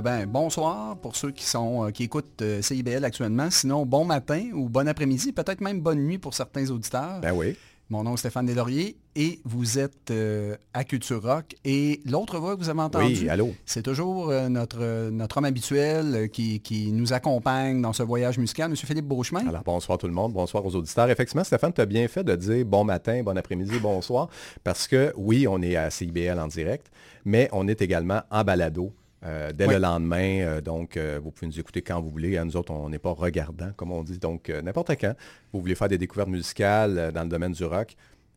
Euh, ben, bonsoir pour ceux qui sont euh, qui écoutent euh, CIBL actuellement. Sinon, bon matin ou bon après-midi, peut-être même bonne nuit pour certains auditeurs. Ben oui. Mon nom est Stéphane Deslauriers et vous êtes euh, à Culture Rock. Et l'autre voix que vous avez entendue, Oui, c'est toujours notre, notre homme habituel qui, qui nous accompagne dans ce voyage musical, M. Philippe Beauchemin. Alors, bonsoir tout le monde, bonsoir aux auditeurs. Effectivement, Stéphane, tu as bien fait de dire bon matin, bon après-midi, bonsoir, parce que oui, on est à CIBL en direct, mais on est également en balado. Euh, dès Oui. le lendemain, euh, donc euh, vous pouvez nous écouter quand vous voulez. À nous autres, on n'est pas regardants, comme on dit. Donc, n'importe quand, vous voulez faire des découvertes musicales dans le domaine du rock,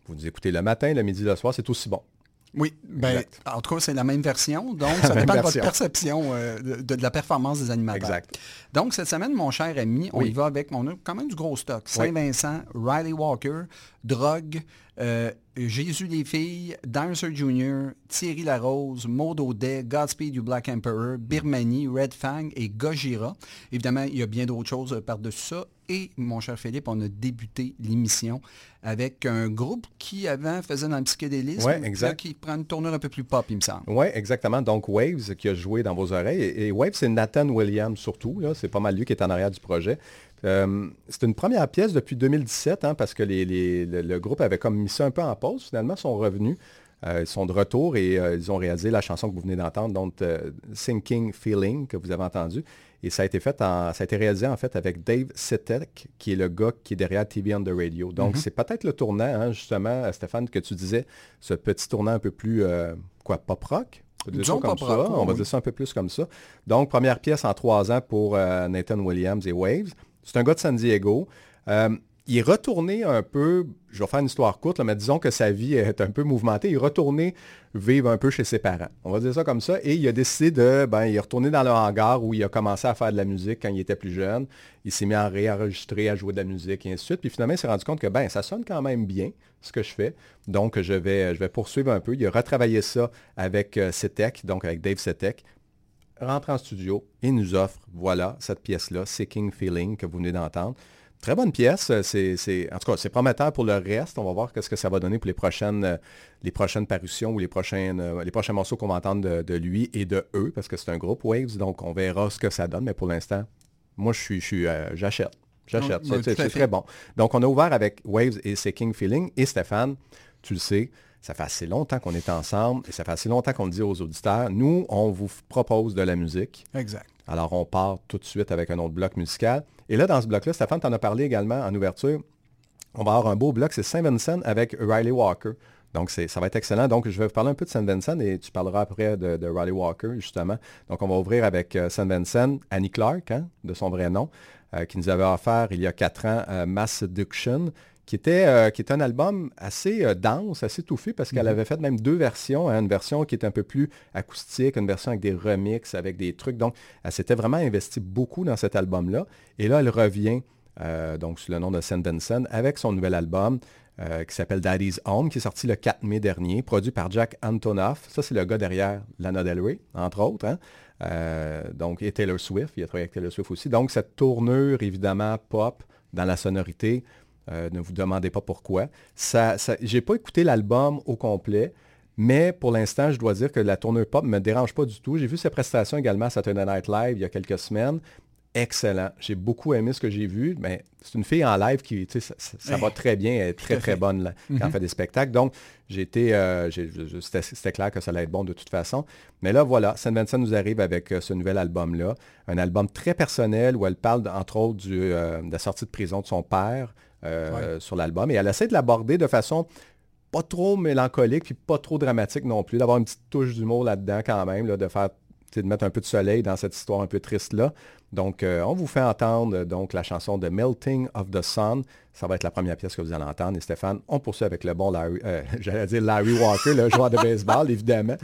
vous nous écoutez le matin, le midi, le soir, c'est aussi bon. Oui, ben, en tout cas, c'est la même version. Donc, ça dépend de votre perception de, de la performance des animateurs. Exact. Donc, cette semaine, mon cher ami, on Oui. y va avec, on a quand même du gros stock. Saint-Vincent, Riley Walker, Drogue, euh, Jésus les filles, Dancer Jr., Thierry Larose, Maud Audet, Godspeed du Black Emperor, Birmanie, Red Fang et Gojira. Évidemment, il y a bien d'autres choses par-dessus ça. Et, mon cher Philippe, on a débuté l'émission avec un groupe qui, avant, faisait dans le psychédélisme. Ouais, là. Qui prend une tournure un peu plus pop, il me semble. Oui, exactement. Donc Waves qui a joué dans vos oreilles. Et, et Waves, c'est Nathan Williams surtout. là. C'est pas mal lui qui est en arrière du projet. Euh, c'est une première pièce depuis 2017, hein, parce que les- les- le, le groupe avait comme mis ça un peu en pause. Finalement, ils sont revenus. Euh, ils sont de retour et euh, ils ont réalisé la chanson que vous venez d'entendre, donc Sinking Feeling, que vous avez entendu. Et ça a été fait en- ça a été réalisé en fait avec Dave Setek, qui est le gars qui est derrière TV on the Radio. Donc c'est peut-être le tournant, hein, justement, Stéphane, que tu disais, ce petit tournant un peu plus, quoi, pop rock? Disons comme ça. On va oui. dire ça un peu plus comme ça. Donc, première pièce en trois ans pour euh, Nathan Williams et Waves. C'est un gars de San Diego. Euh, il est retourné un peu, je vais faire une histoire courte, mais disons que sa vie est un peu mouvementée. Il est retourné vivre un peu chez ses parents. On va dire ça comme ça. Et il a décidé de, ben, il est retourné dans le hangar où il a commencé à faire de la musique quand il était plus jeune. Il s'est mis à réenregistrer, à jouer de la musique et ainsi de suite. Puis finalement, il s'est rendu compte que, ben, ça sonne quand même bien, ce que je fais. Donc, je vais, je vais poursuivre un peu. Il a retravaillé ça avec euh, Setek, donc avec Dave Setek rentre en studio et nous offre, voilà, cette pièce-là, Seeking Feeling, que vous venez d'entendre. Très bonne pièce. euh, C'est, c'est- en tout cas, c'est prometteur pour le reste. On va voir qu'est-ce que ça va donner pour les prochaines, euh, les prochaines parutions ou les, prochaines, euh, les prochains morceaux qu'on va entendre de, de lui et de eux, parce que c'est un groupe Waves, donc on verra ce que ça donne. Mais pour l'instant, moi, je suis, je suis, euh, j'achète. J'achète. C'est- très bon. Donc, on a ouvert avec Waves et Seeking Feeling. Et Stéphane, tu le sais, ça fait assez longtemps qu'on est ensemble et ça fait assez longtemps qu'on dit aux auditeurs. Nous, on vous propose de la musique. Exact. Alors, on part tout de suite avec un autre bloc musical. Et là, dans ce bloc-là, Stéphane t'en as parlé également en ouverture. On va avoir un beau bloc, c'est Saint Vincent avec Riley Walker. Donc, ça va être excellent. Donc, je vais vous parler un peu de Saint Vincent et tu parleras après de, de Riley Walker, justement. Donc, on va ouvrir avec euh, Saint Vincent, Annie Clark, hein, de son vrai nom, euh, qui nous avait offert il y a quatre ans euh, Mass Seduction, qui était, euh, qui est un album assez euh, dense, assez touffu, parce qu'elle avait fait même deux versions. hein, une version qui est un peu plus acoustique, une version avec des remixes, avec des trucs. Donc, elle s'était vraiment investie beaucoup dans cet album-là. Et là, elle revient euh, donc sous le nom de Vincent avec son nouvel album qui s'appelle Daddy's Home, qui est sorti le 4 mai dernier, produit par Jack Antonoff. Ça, c'est le gars derrière Lana Del Rey, entre autres. hein. Donc, et Taylor Swift, il a travaillé avec Taylor Swift aussi. Donc, cette tournure, évidemment, pop dans la sonorité, euh, ne vous demandez pas pourquoi. Ça, ça, j'ai pas écouté l'album au complet, mais pour l'instant, je dois dire que la tournure pop me dérange pas du tout. J'ai vu ses prestations également à Saturday Night Live il y a quelques semaines. Excellent. J'ai beaucoup aimé ce que j'ai vu, mais c'est une fille en live qui, tu sais, ça, va très bien, elle est très, très bonne là, quand elle fait des spectacles. Donc, j'ai été, euh, c'était c'était clair que ça allait être bon de toute façon. Mais là, voilà, Saint Vincent nous arrive avec euh, ce nouvel album-là. Un album très personnel où elle parle, entre autres, du, euh, de la sortie de prison de son père euh, sur l'album. Et elle essaie de l'aborder de façon pas trop mélancolique puis pas trop dramatique non plus, d'avoir une petite touche d'humour là-dedans quand même, là, de faire de mettre un peu de soleil dans cette histoire un peu triste-là. Donc, euh, on vous fait entendre donc la chanson de Melting of the Sun. Ça va être la première pièce que vous allez entendre. Et Stéphane, on poursuit avec le bon Larry, euh, j'allais dire Larry Walker, le joueur de baseball, évidemment.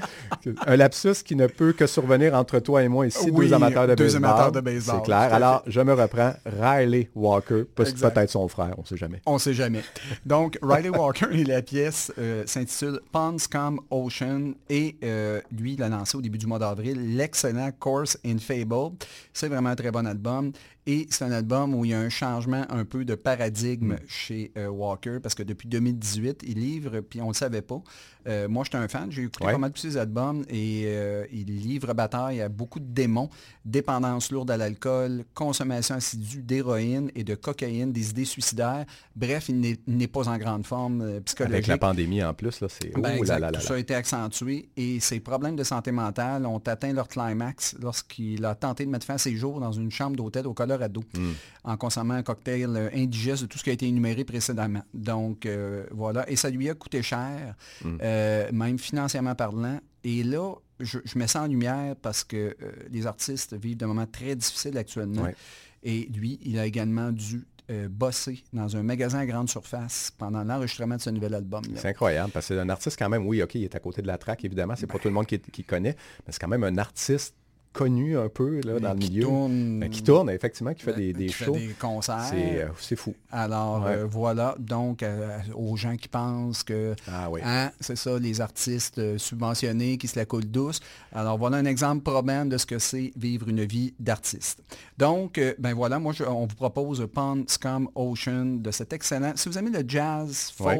Un lapsus qui ne peut que survenir entre toi et moi ici, Oui, deux amateurs de deux baseball. amateurs de baseball, C'est clair. Alors, je me reprends. Riley Walker, peut-être son frère, on ne sait jamais. On sait jamais. Donc, Riley Walker et la pièce euh, s'intitule Ponds Come Ocean et euh, lui, il a lancé au début du mois d'avril l'excellent Course in Fable. C'est vraiment un très bon album et c'est un album où il y a un changement un peu de paradigme chez euh, Walker parce que depuis 2018, il livre, puis on ne le savait pas. Euh, moi, j'étais un fan, j'ai écouté Ouais. pas mal de ses albums et euh, il livre bataille à beaucoup de démons, dépendance lourde à l'alcool, consommation assidue d'héroïne et de cocaïne, des idées suicidaires. Bref, il n'est- pas en grande forme euh, psychologique. Avec la pandémie en plus, là, c'est... Ben, oh là là Tout ça a été accentué et ses problèmes de santé mentale ont atteint leur climax lorsqu'il a tenté de mettre fin à ses jours dans une chambre d'hôtel au Colorado Hmm. en consommant un cocktail euh, indigeste de tout ce qui a été énuméré précédemment. Donc voilà, et ça lui a coûté cher, Hmm. Euh, même financièrement parlant. Et là, je, je mets ça en lumière parce que euh, les artistes vivent des moments très difficiles actuellement. Ouais. Et lui, il a également dû euh, bossé dans un magasin à grande surface pendant l'enregistrement de ce nouvel album. C'est incroyable parce que c'est un artiste quand même, oui, ok, il est à côté de la track, évidemment, c'est pas tout le monde qui, qui connaît, mais c'est quand même un artiste connu un peu là, dans le qui milieu. tourne- Ben, qui tourne, effectivement, qui fait des, des qui fait shows. des concerts. C'est euh, fou. Alors Ouais. euh, voilà, donc euh, aux gens qui pensent que Ah oui. hein, c'est ça, les artistes subventionnés qui se la coulent douce. Alors voilà un exemple probant de ce que c'est vivre une vie d'artiste. Donc, euh, ben voilà, moi je- on vous propose Pond Scum Ocean de cet excellent. Si vous aimez le jazz, Ouais.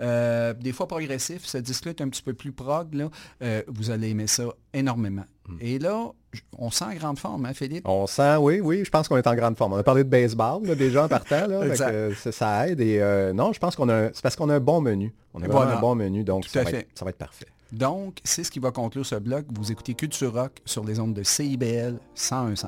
Euh, des fois progressif, ce disque-là est un petit peu plus prog, là, euh, vous allez aimer ça énormément. Hmm. Et là, on sent en grande forme, hein, Philippe? On sent, oui, oui, je pense qu'on est en grande forme. On a parlé de baseball là, déjà en partant, là, que, euh, ça, ça aide. Et euh, non, je pense qu'on a, c'est parce qu'on a un bon menu. On a Voilà. un bon menu, donc ça va, être, ça va être parfait. Donc, c'est ce qui va conclure ce bloc. Vous écoutez Culture Rock sur les ondes de CIBL 101.5.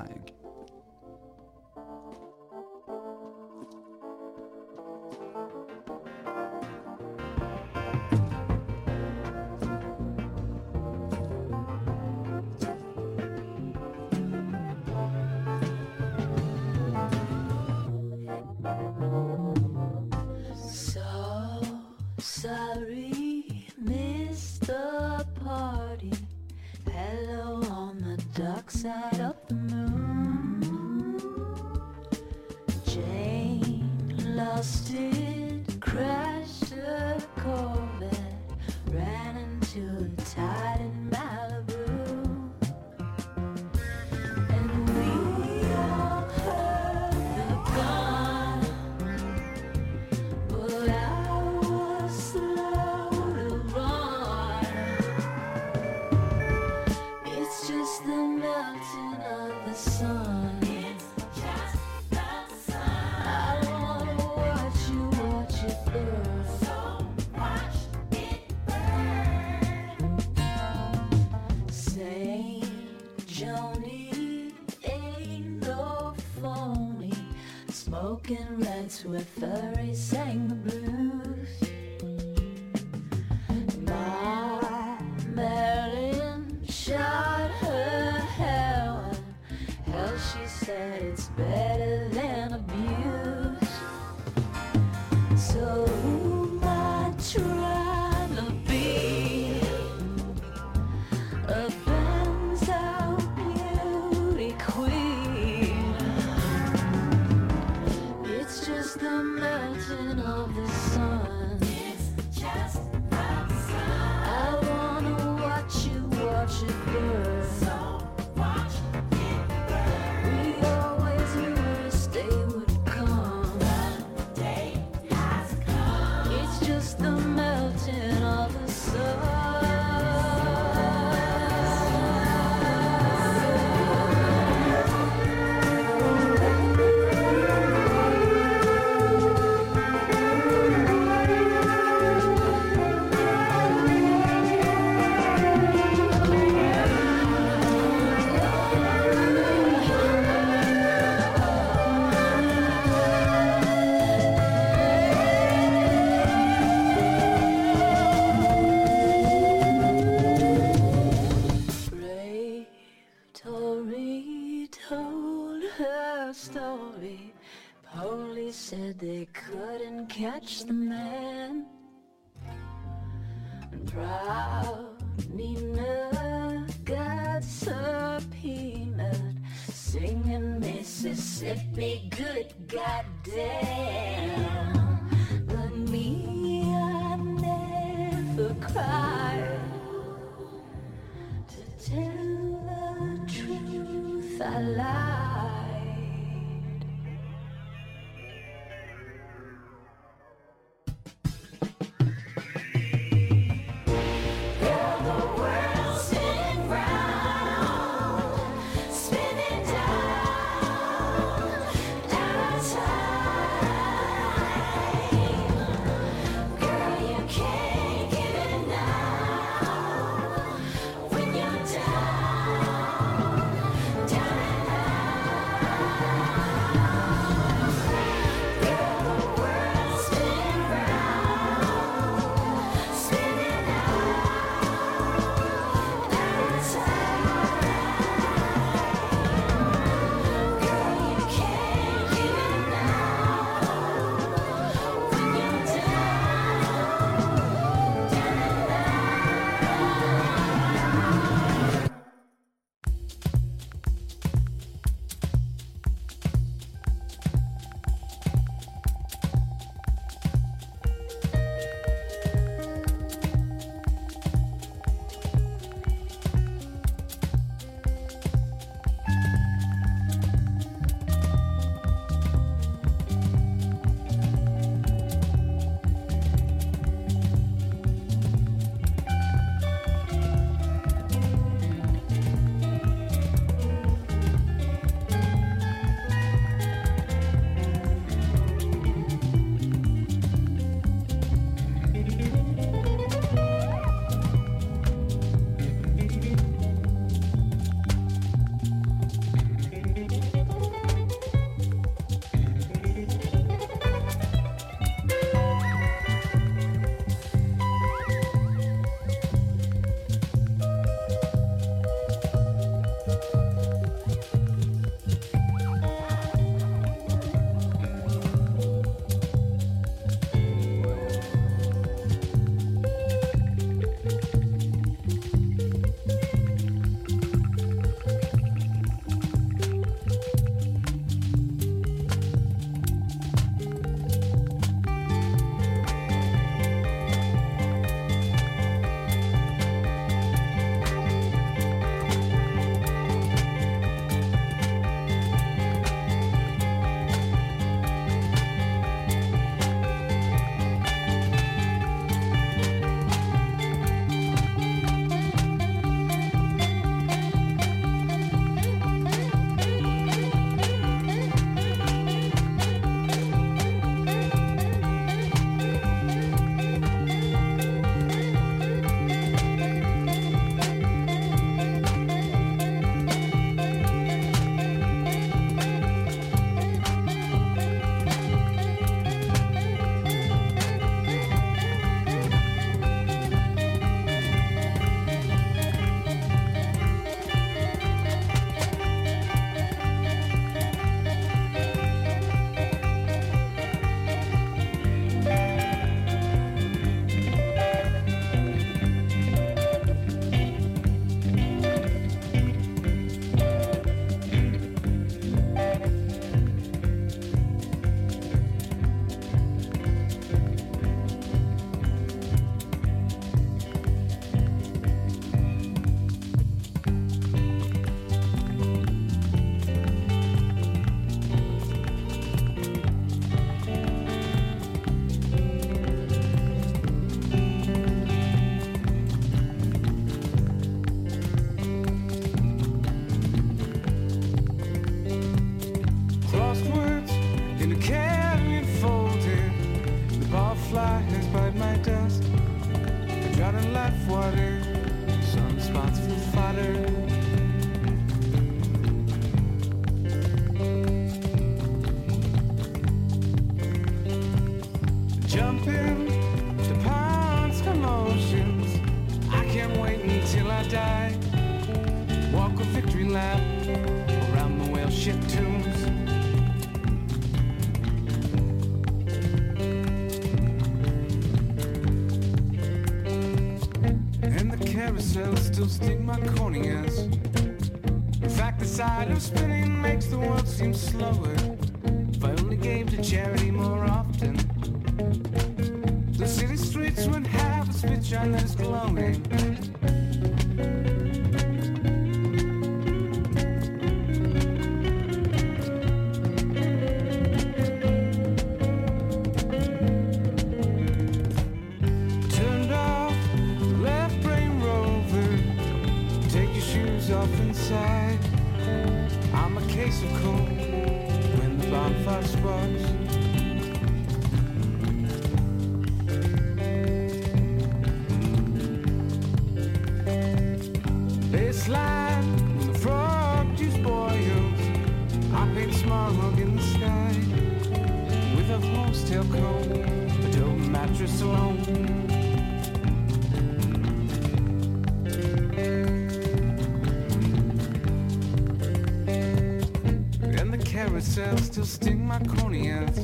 my.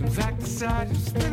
In fact, I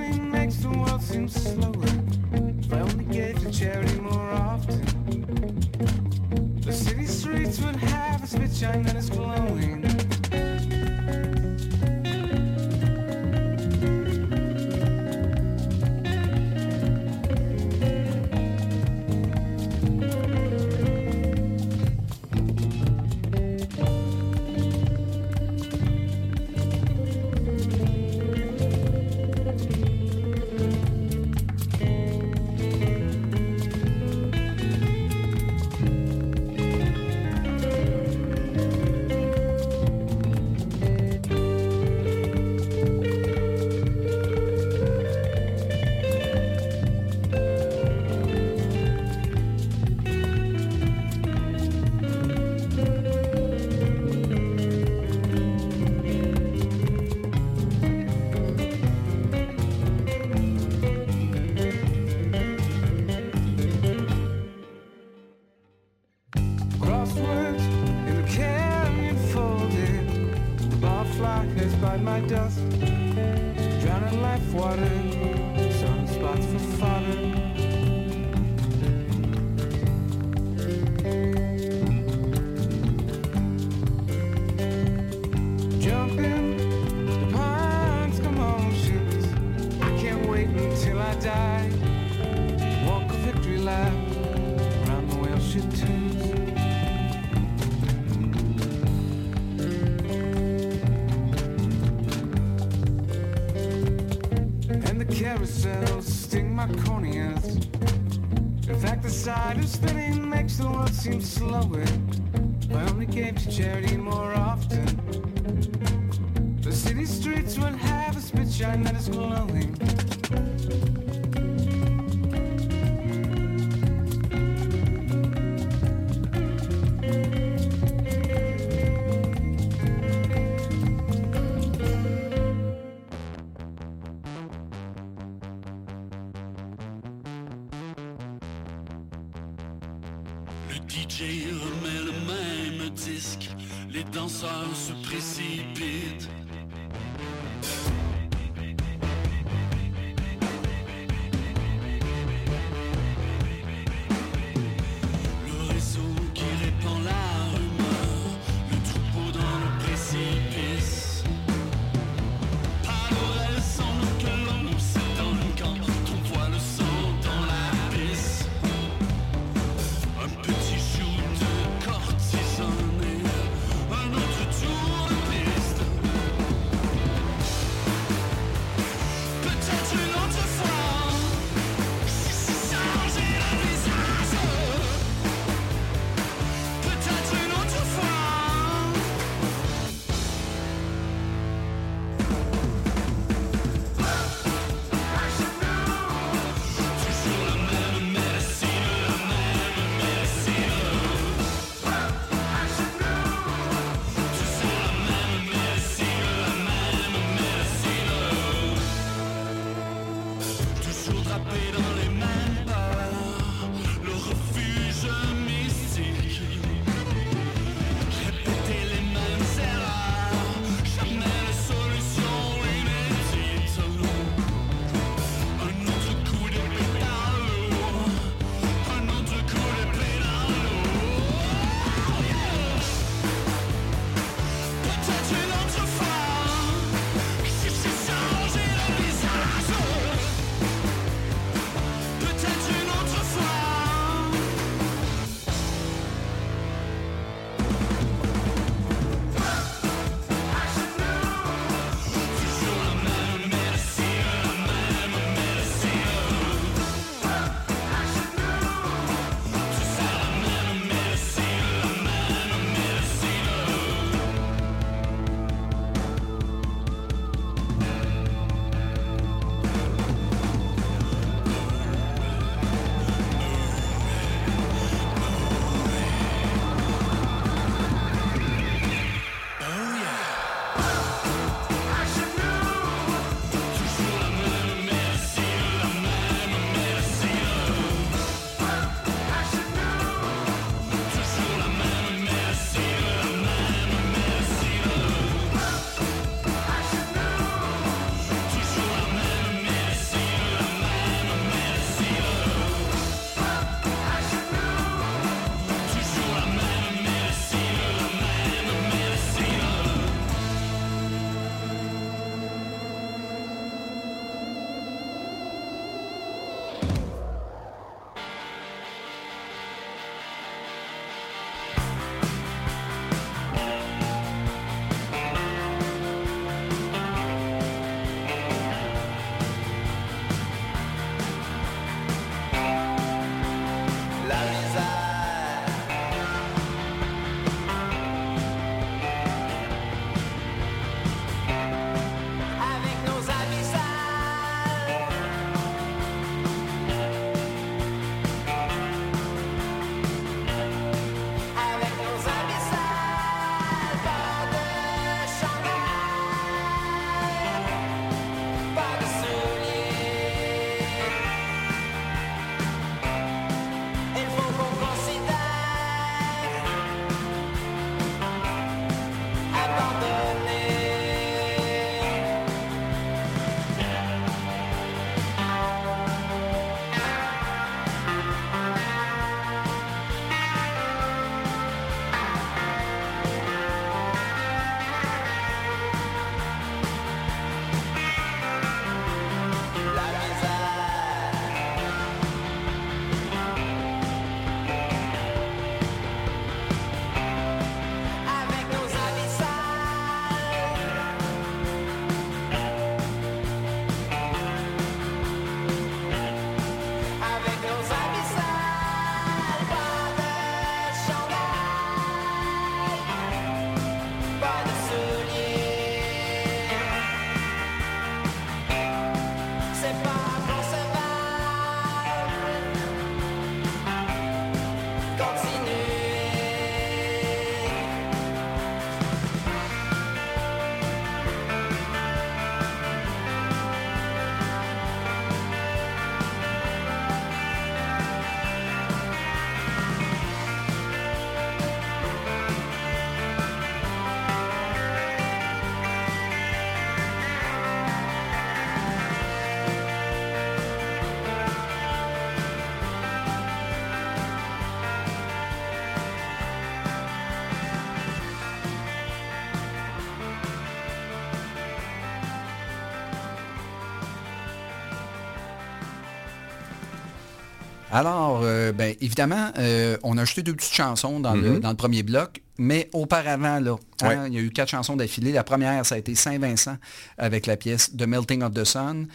darkness by my dust. Drowning life water, sunspots for fire. carousels sting my corneas. In fact, the sight of spinning makes the world seem slower. I only gave to charity more often, the city streets will have a spit shine that is glowing. Alors, euh, ben, évidemment, euh, on a ajouté deux petites chansons dans, le, dans le premier bloc, mais auparavant, là, hein, Ouais. il y a eu quatre chansons d'affilée. La première, ça a été Saint-Vincent avec la pièce The Melting of the Sun.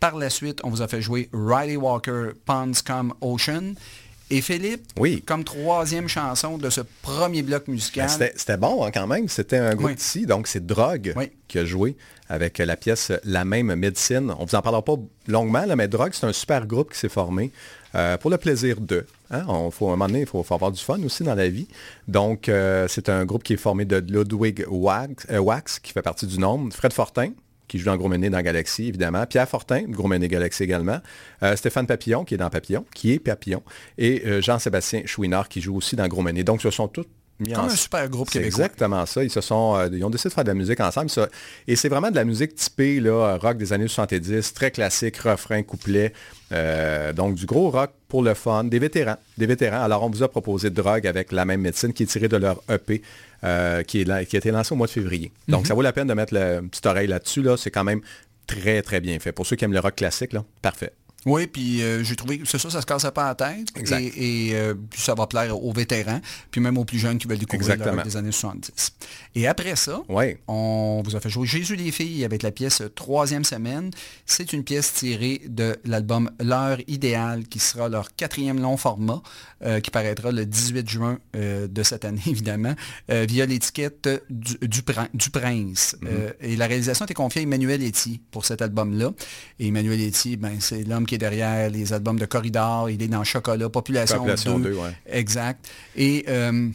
Par la suite, on vous a fait jouer Riley Walker, Ponds Come Ocean. Et Philippe, Oui. comme troisième chanson de ce premier bloc Ben, musical, C'était c'était bon hein, quand même. C'était un groupe Oui. ici, donc c'est Drogue Oui. qui a joué avec la pièce La même médecine. On vous en parlera pas longuement, là, mais Drogue, c'est un super groupe qui s'est formé euh, pour le plaisir d'eux. Hein? On, faut, à un moment donné, il faut, faut avoir du fun aussi dans la vie. Donc, euh, c'est un groupe qui est formé de Ludwig Wax, euh, Wax, qui fait partie du nombre, Fred Fortin, qui joue dans Gros Menet dans Galaxy, évidemment. Pierre Fortin, de Gros Menet Galaxy également. Euh, Stéphane Papillon, qui est dans Papillon, qui est Papillon. Et euh, Jean-Sébastien Chouinard, qui joue aussi dans Gros Menet. Donc, ce sont tous mis comme en- un super groupe c'est québécois. exactement ça. Ils se sont, euh, ils ont décidé de faire de la musique ensemble. ça. Et c'est vraiment de la musique typée là, rock des années 70, très classique, refrain, couplet. Euh, donc du gros rock pour le fun, des vétérans, des vétérans. Alors on vous a proposé Drogue avec la même médecine qui est tirée de leur EP euh, qui, est là- qui a été lancé au mois de février. Donc ça vaut la peine de mettre le, une petite oreille là-dessus. Là. C'est quand même très très bien fait. Pour ceux qui aiment le rock classique, là, parfait. Oui, puis euh, j'ai trouvé que c'est ça, ça se cassait pas la tête. Exact. Et, et, euh, puis ça va plaire aux vétérans, puis même aux plus jeunes qui veulent découvrir rock des années 70. Et après ça, Oui. on vous a fait jouer Jésus les filles avec la pièce Troisième semaine. C'est une pièce tirée de l'album L'heure idéale, qui sera leur quatrième long format, euh, qui paraîtra le 18 juin euh, de cette année, évidemment, via l'étiquette du, du, Prin- du Prince. Euh, et la réalisation était confiée à Emmanuel Etier pour cet album-là. Et Emmanuel Etier, ben, c'est l'homme qui est derrière les albums de Corridor. Il est dans Chocolat, Population, Population 2. 2, ouais. Exact. Et euh,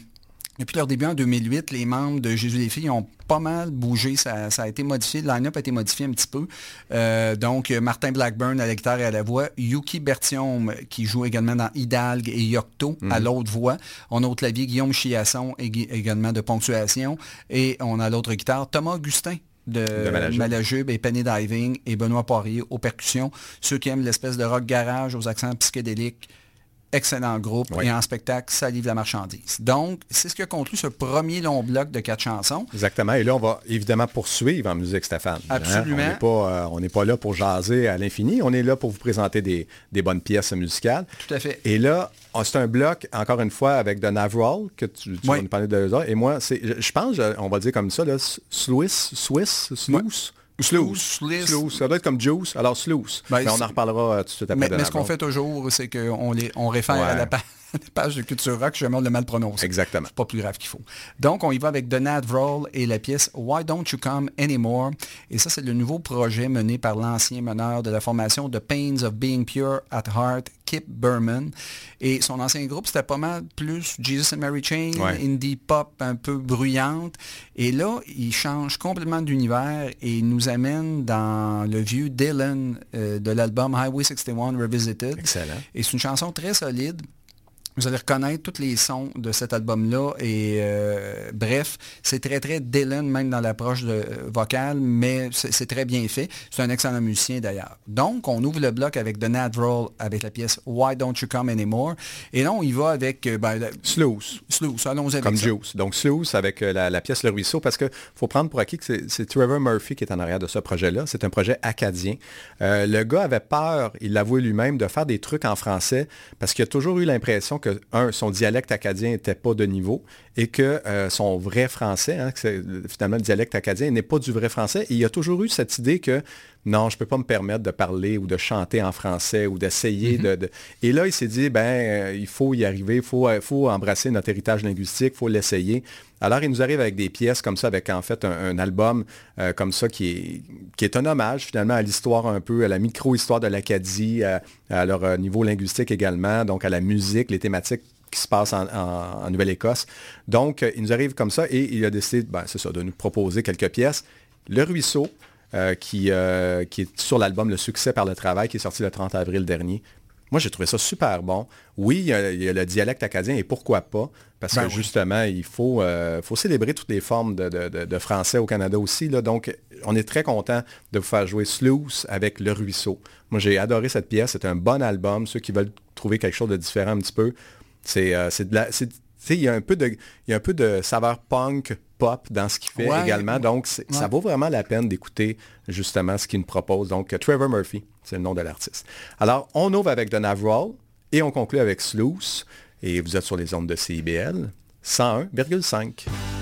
depuis leur début en 2008, les membres de Jésus les filles ont pas mal bougé. Ça, ça a été modifié. Le line-up a été modifié un petit peu. Euh, donc, Martin Blackburn à la guitare et à la voix. Yuki Bertium, qui joue également dans Hidalgue et Yocto, Mhm. à l'autre voix. On a au clavier Guillaume Chiasson, également de Ponctuation. Et on a l'autre guitare, Thomas Augustin de, De Malajube. Et Penny Diving et Benoît Poirier aux percussions. Ceux qui aiment l'espèce de rock garage aux accents psychédéliques, excellent groupe. Oui. Et en spectacle, ça livre la marchandise. Donc, c'est ce qui a conclu ce premier long bloc de quatre chansons. Exactement. Et là, on va évidemment poursuivre en musique, Stéphane. Hein? Absolument. On n'est pas, euh, pas là pour jaser à l'infini. On est là pour vous présenter des, des bonnes pièces musicales. Tout à fait. Et là, c'est un bloc, encore une fois, avec The Navrol, que tu, tu Oui. vas nous parler de deux heures. Et moi, c'est, je, je pense, on va dire comme ça, là, Swiss, Swiss, Sluice? Sluice. Ça doit être comme Juice. Alors, Sluice. Ben, mais on en reparlera euh, tout de suite après Mais, de mais ce qu'on fait toujours, c'est qu'on les- on réfère à la, pa- la page de Culture Rock, je vais le mal prononcer. Exactement. C'est pas plus grave qu'il faut. Donc, on y va avec The Roll et la pièce Why Don't You Come Anymore? Et ça, c'est le nouveau projet mené par l'ancien meneur de la formation The Pains of Being Pure at Heart, Kip Berman. Et son ancien groupe, c'était pas mal plus Jesus and Mary Chain, Ouais. indie pop un peu bruyante. Et là, il change complètement d'univers et il nous amène dans le vieux Dylan euh, de l'album Highway 61 Revisited. Excellent. Et c'est une chanson très solide. Vous allez reconnaître tous les sons de cet album-là. Et euh, bref, c'est très, très Dylan, même dans l'approche euh, vocale, mais c'est très bien fait. C'est un excellent musicien d'ailleurs. Donc, on ouvre le bloc avec The Roll, avec la pièce Why Don't You Come Anymore? Et là, on y va avec euh, ben, la- Sluice. Sluice. Allons-y avec Comme ça. Juice. Donc Sluice avec la, la pièce Le Ruisseau, parce qu'il faut prendre pour acquis que c'est- c'est Trevor Murphy qui est en arrière de ce projet-là. C'est un projet acadien. Euh, le gars avait peur, il l'avouait lui-même, de faire des trucs en français, parce qu'il a toujours eu l'impression que, un, son dialecte acadien n'était pas de niveau, et que euh, son vrai français, hein, que finalement le dialecte acadien n'est pas du vrai français. Et il a toujours eu cette idée que non, je ne peux pas me permettre de parler ou de chanter en français ou d'essayer de, de- Et là, il s'est dit, ben, euh, il faut y arriver, il faut, euh, faut embrasser notre héritage linguistique, il faut l'essayer. Alors, il nous arrive avec des pièces comme ça, avec en fait un, un album euh, comme ça qui est, qui est un hommage finalement à l'histoire un peu, à la micro-histoire de l'Acadie, à, à leur niveau linguistique également, donc à la musique, les thématiques qui se passent en, en- en Nouvelle-Écosse. Donc, euh, il nous arrive comme ça et il a décidé, ben, c'est ça, de nous proposer quelques pièces. Le Ruisseau, euh, qui, euh, qui est sur l'album Le succès par le travail, qui est sorti le 30 avril dernier. Moi, j'ai trouvé ça super bon. Oui, il y, a, il y a le dialecte acadien et pourquoi pas? Parce Ben que oui. justement, il faut, euh, faut célébrer toutes les formes de, de- de- de français au Canada aussi. Là. Donc, on est très content de vous faire jouer Sluice avec Le Ruisseau. Moi, j'ai adoré cette pièce. C'est un bon album. Ceux qui veulent trouver quelque chose de différent un petit peu, c'est euh, c'est de la... il y a un peu de, il y a un peu de saveur punk, pop dans ce qu'il fait Ouais, également. ouais. Donc, ça vaut vraiment la peine d'écouter justement ce qu'il nous propose. Donc, Trevor Murphy, c'est le nom de l'artiste. Alors, on ouvre avec The Navrol Et on conclut avec Sluice. Et vous êtes sur les ondes de CIBL 101,5.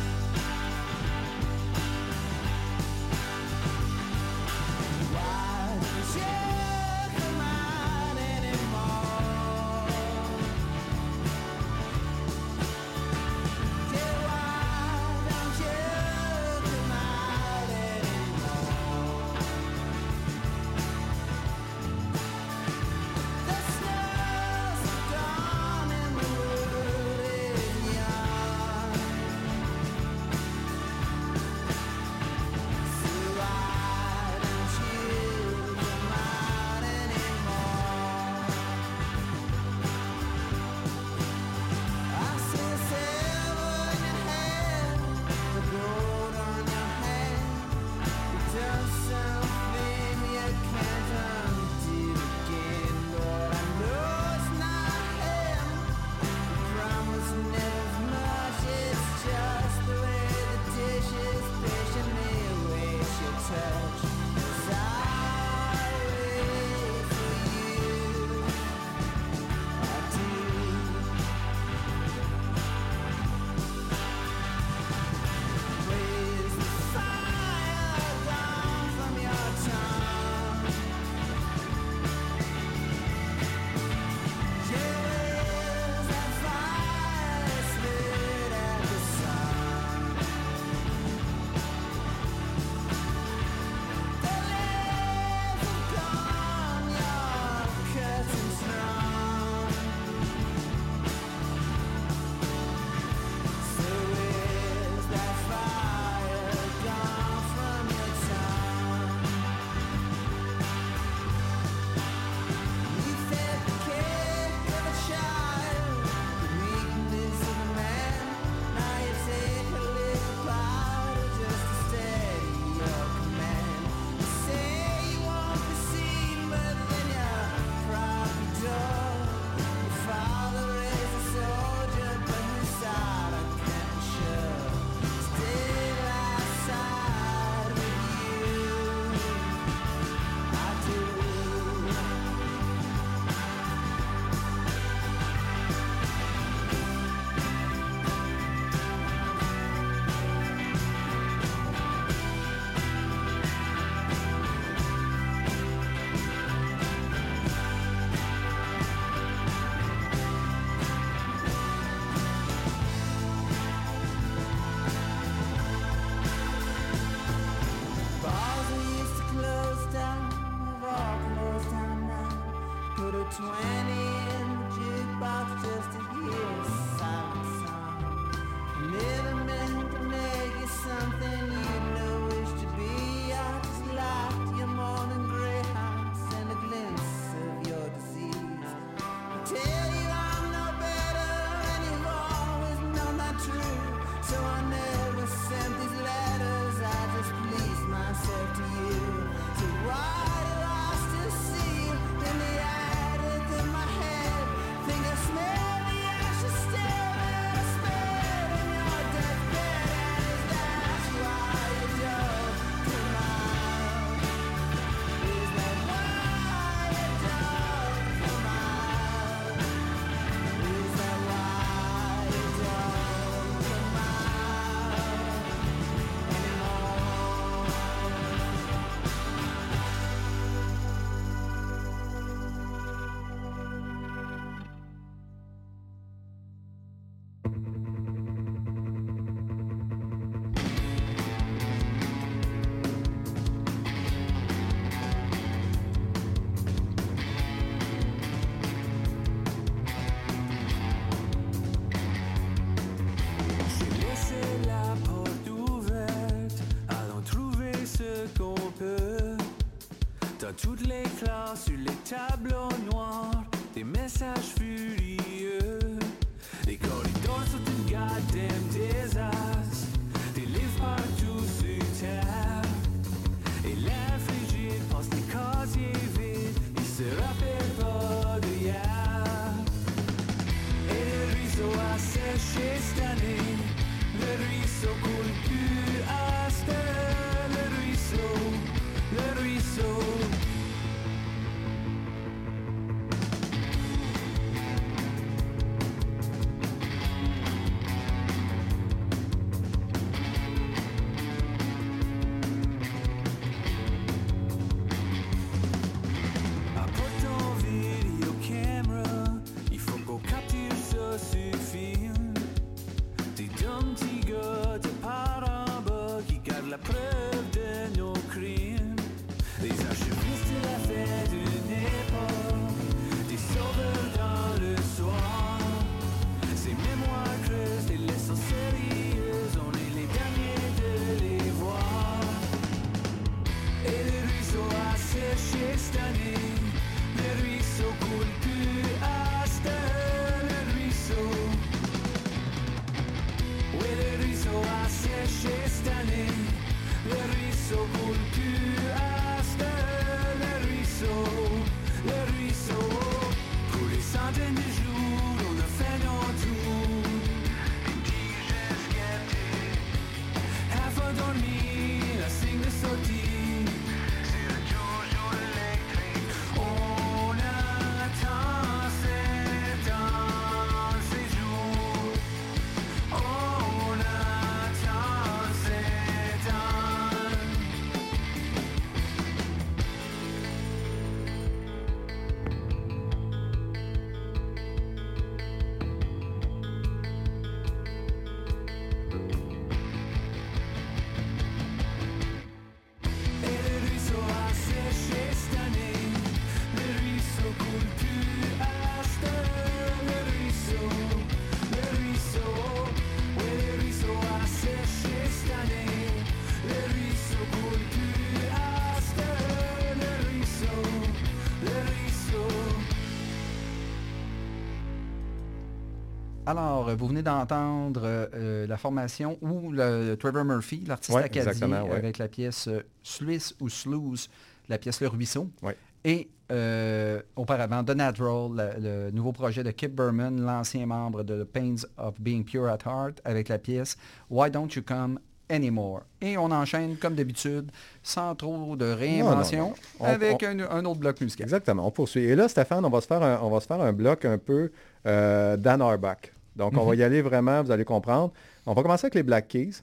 Alors, vous venez d'entendre euh, la formation ou le Trevor Murphy, l'artiste Ouais, acadien, ouais. avec la pièce euh, Sluice ou Sluice, la pièce Le Ruisseau. Ouais. Et euh, auparavant, The Natural, le, le nouveau projet de Kip Berman, l'ancien membre de The Pains of Being Pure at Heart, avec la pièce Why Don't You Come Anymore. Et on enchaîne, comme d'habitude, sans trop de réinvention, non. On- avec on- Un, un autre bloc musical. Exactement, on poursuit. Et là, Stéphane, on va se faire un, on va se faire un bloc un peu euh, Dan Auerbach. Donc, on va Mhm. y aller vraiment, vous allez comprendre. On va commencer avec les Black Keys,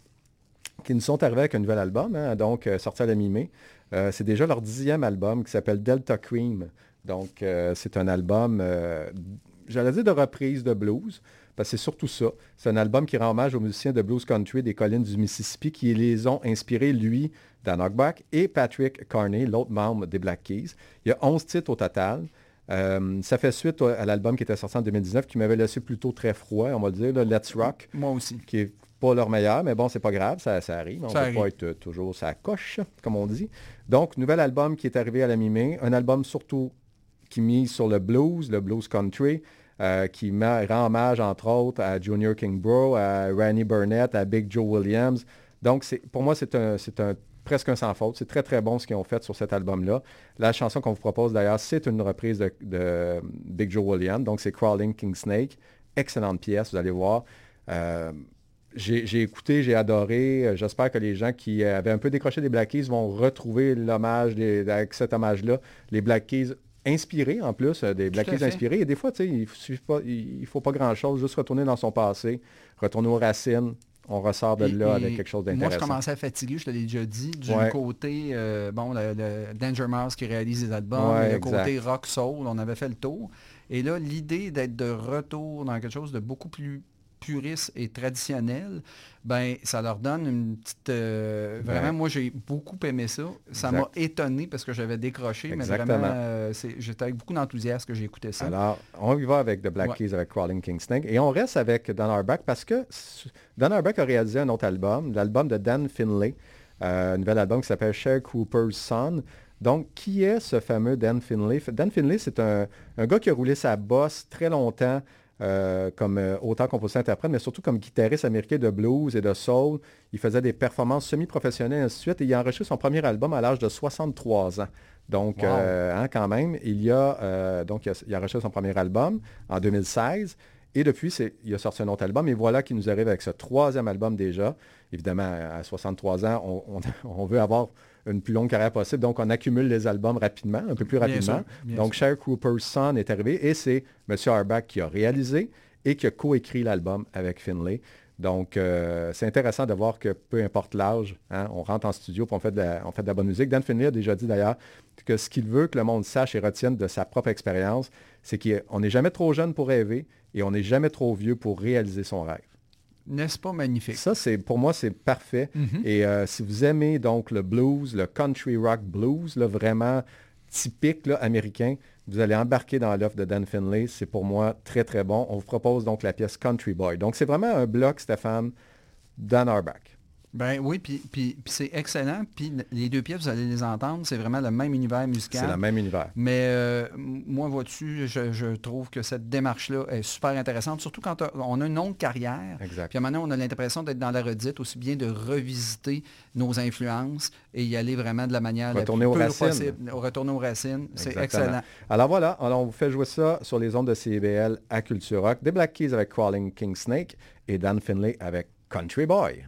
qui nous sont arrivés avec un nouvel album, hein, donc euh, sorti à la mi-mai. Euh, c'est déjà leur dixième album qui s'appelle Delta Cream. Donc, euh, c'est un album, euh, j'allais dire de reprise de blues, parce que c'est surtout ça. C'est un album qui rend hommage aux musiciens de blues country des collines du Mississippi qui les ont inspirés, lui, Dan Auerbach, et Patrick Carney, l'autre membre des Black Keys. Il y a 11 titres au total. Euh, ça fait suite à l'album qui était sorti en 2019, qui m'avait laissé plutôt très froid, on va le dire, là, Let's Rock, Moi aussi. qui est pas leur meilleur, mais bon, c'est pas grave, ça, ça arrive. On Ça ne arrive. peut pas être toujours ça coche, comme on dit. Donc, nouvel album qui est arrivé à la mi-mai, un album surtout qui mise sur le blues, le blues country, euh, qui rend hommage, entre autres, à Junior Kingbrough, à Randy Burnett, à Big Joe Williams. Donc, pour moi, c'est un, c'est un presque un sans faute. C'est très, très bon ce qu'ils ont fait sur cet album-là. La chanson qu'on vous propose, d'ailleurs, c'est une reprise de, de Big Joe Williams. Donc, c'est Crawling King Snake. Excellente pièce, vous allez voir. Euh, j'ai écouté, j'ai adoré. J'espère que les gens qui avaient un peu décroché des Black Keys vont retrouver l'hommage avec cet hommage-là. Les Black Keys inspirés en plus, euh, des Black Keys inspirés. Et des fois, il ne faut pas grand-chose, juste retourner dans son passé, retourner aux racines. On ressort de là et avec quelque chose Moi, je d'intéressant. commençais à fatiguer, je te l'ai déjà dit, du Ouais. côté, euh, bon, le, le Danger Mouse qui réalise les albums, Ouais, le exact. côté rock soul, on avait fait le tour. Et là, l'idée d'être de retour dans quelque chose de beaucoup plus puriste et traditionnel, ben ça leur donne une petite... euh, Ben. vraiment, moi, j'ai beaucoup aimé ça. Ça m'a étonné parce que j'avais décroché, mais vraiment, euh, j'étais avec beaucoup d'enthousiasme que j'ai écouté ça. Alors, on y va avec The Black Ouais. Keys, avec Crawling King Snake. Et on reste avec Dan Auerbach parce que Dan Auerbach a réalisé un autre album, l'album de Dan Finlay, euh, un nouvel album qui s'appelle Cher Cooper's Son. Donc, qui est ce fameux Dan Finlay? Dan Finlay, c'est un, un gars qui a roulé sa bosse très longtemps euh, comme euh, auteur, compositeur, interprète, mais surtout comme guitariste américain de blues et de soul. Il faisait des performances semi-professionnelles, et ainsi de suite. Et il a enregistré son premier album à l'âge de 63 ans. Donc, Wow. euh, hein, quand même, il y a, euh, donc, il a, il a enregistré son premier album en 2016. Et depuis, il a sorti un autre album. Et voilà qu'il nous arrive avec ce troisième album déjà. Évidemment, à 63 ans, on, on- on veut avoir une plus longue carrière possible. Donc, on accumule les albums rapidement, un peu plus Bien rapidement. sûr, bien donc, Cher Cooper's Son est arrivé et c'est M. Arbach qui a réalisé et qui a coécrit l'album avec Finlay. Donc, euh, c'est intéressant de voir que peu importe l'âge, hein, on rentre en studio et on fait, de la, on fait de la bonne musique. Dan Finlay a déjà dit d'ailleurs que ce qu'il veut que le monde sache et retienne de sa propre expérience, c'est qu'on n'est jamais trop jeune pour rêver et on n'est jamais trop vieux pour réaliser son rêve. N'est-ce pas magnifique? Ça, c'est pour moi, c'est parfait. Mhm. Et euh, si vous aimez donc le blues, le country rock blues, là, vraiment typique là, américain, vous allez embarquer dans l'offre de Dan Finlay. C'est pour moi très, très bon. On vous propose donc la pièce Country Boy. Donc, c'est vraiment un bloc, Stéphane, Dan Arbach. Ben oui, puis, c'est excellent. Puis les deux pièces, vous allez les entendre, c'est vraiment le même univers musical. C'est le même univers. Mais euh, moi, vois-tu, je, je trouve que cette démarche-là est super intéressante, surtout quand on a une longue carrière. Exact. Puis donné, on a l'impression d'être dans la redite, aussi bien de revisiter nos influences et y aller vraiment de la manière Retourner la aux plus racines. possible. Retourner aux racines. C'est excellent. Alors voilà, alors on vous fait jouer ça sur les ondes de CBL à Culture Rock. Des Black Keys avec Crawling King Snake et Dan Finlay avec Country Boy.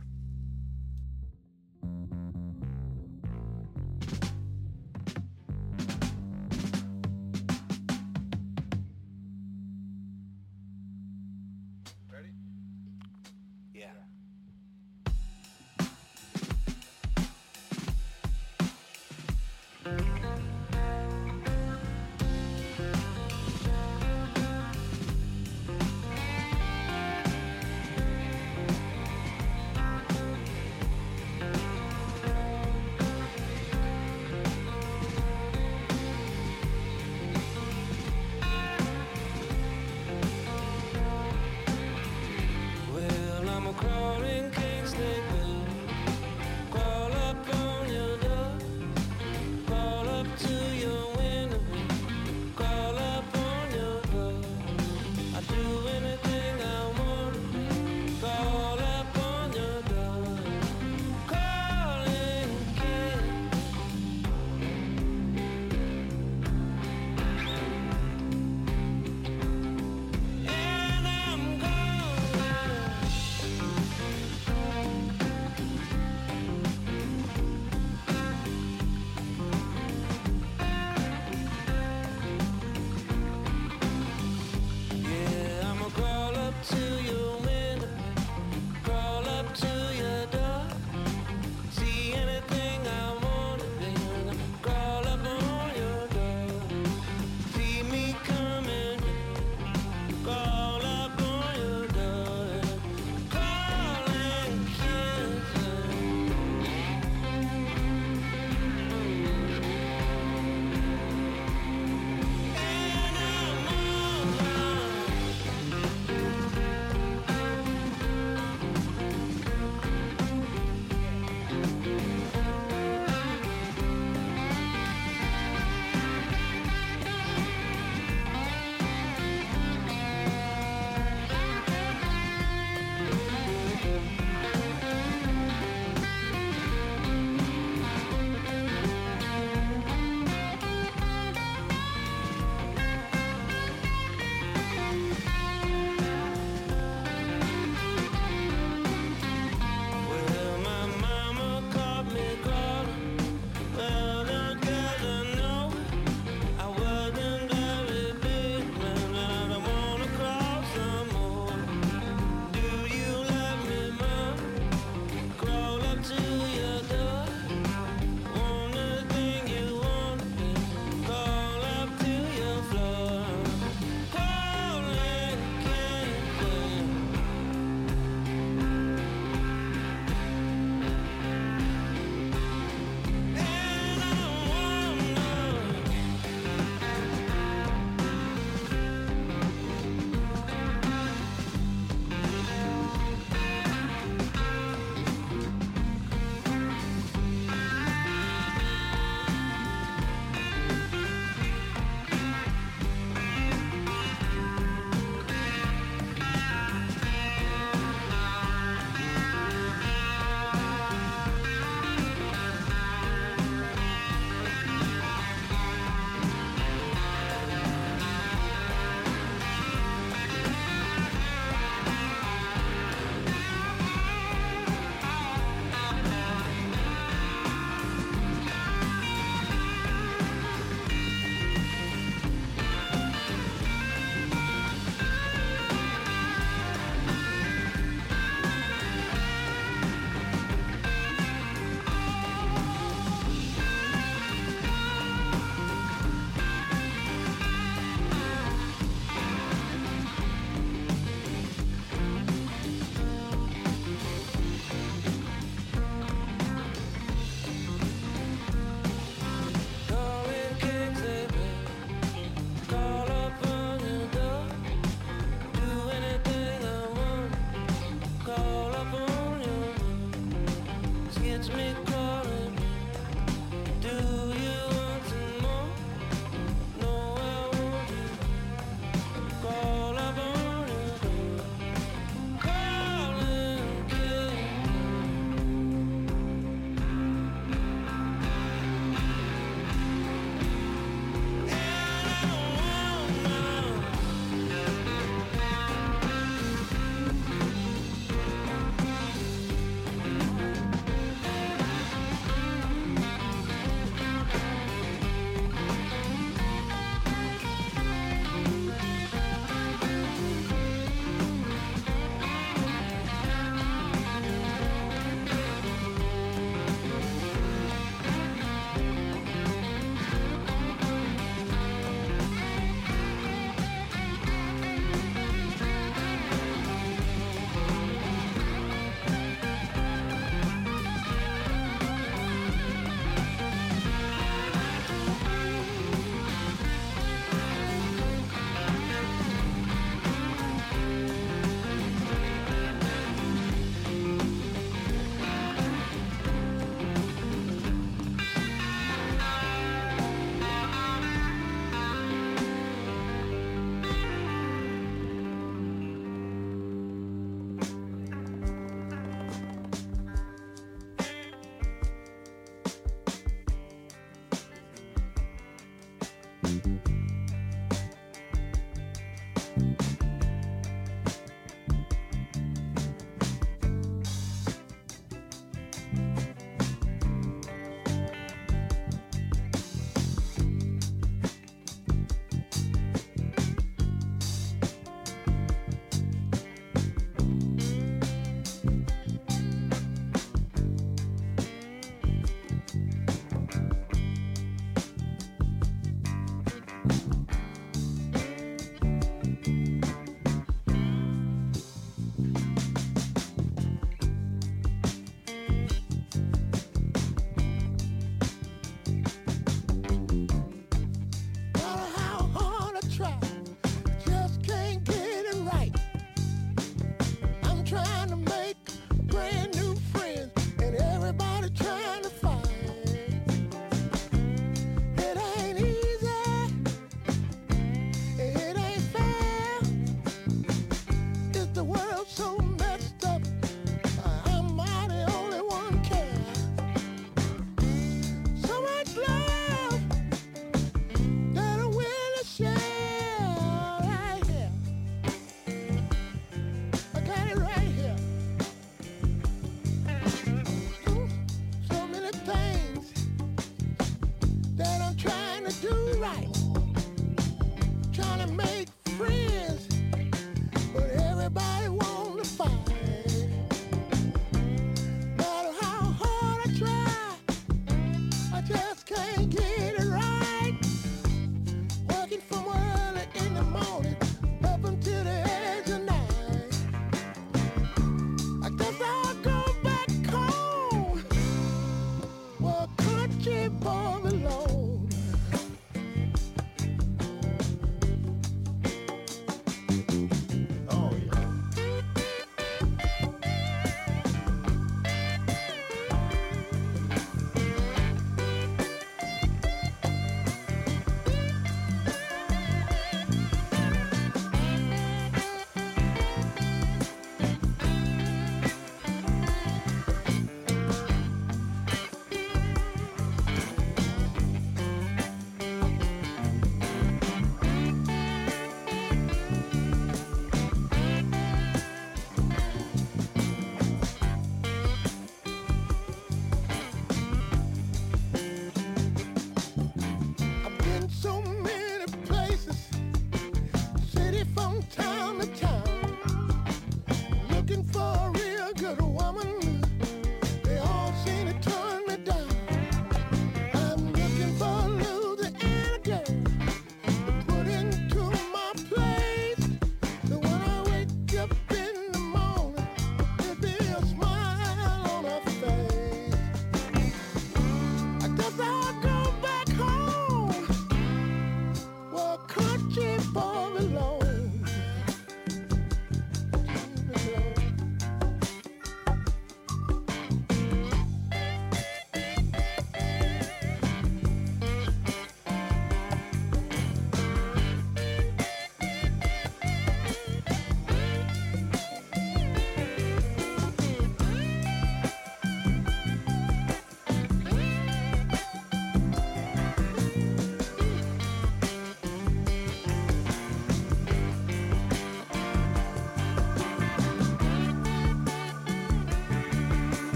the town.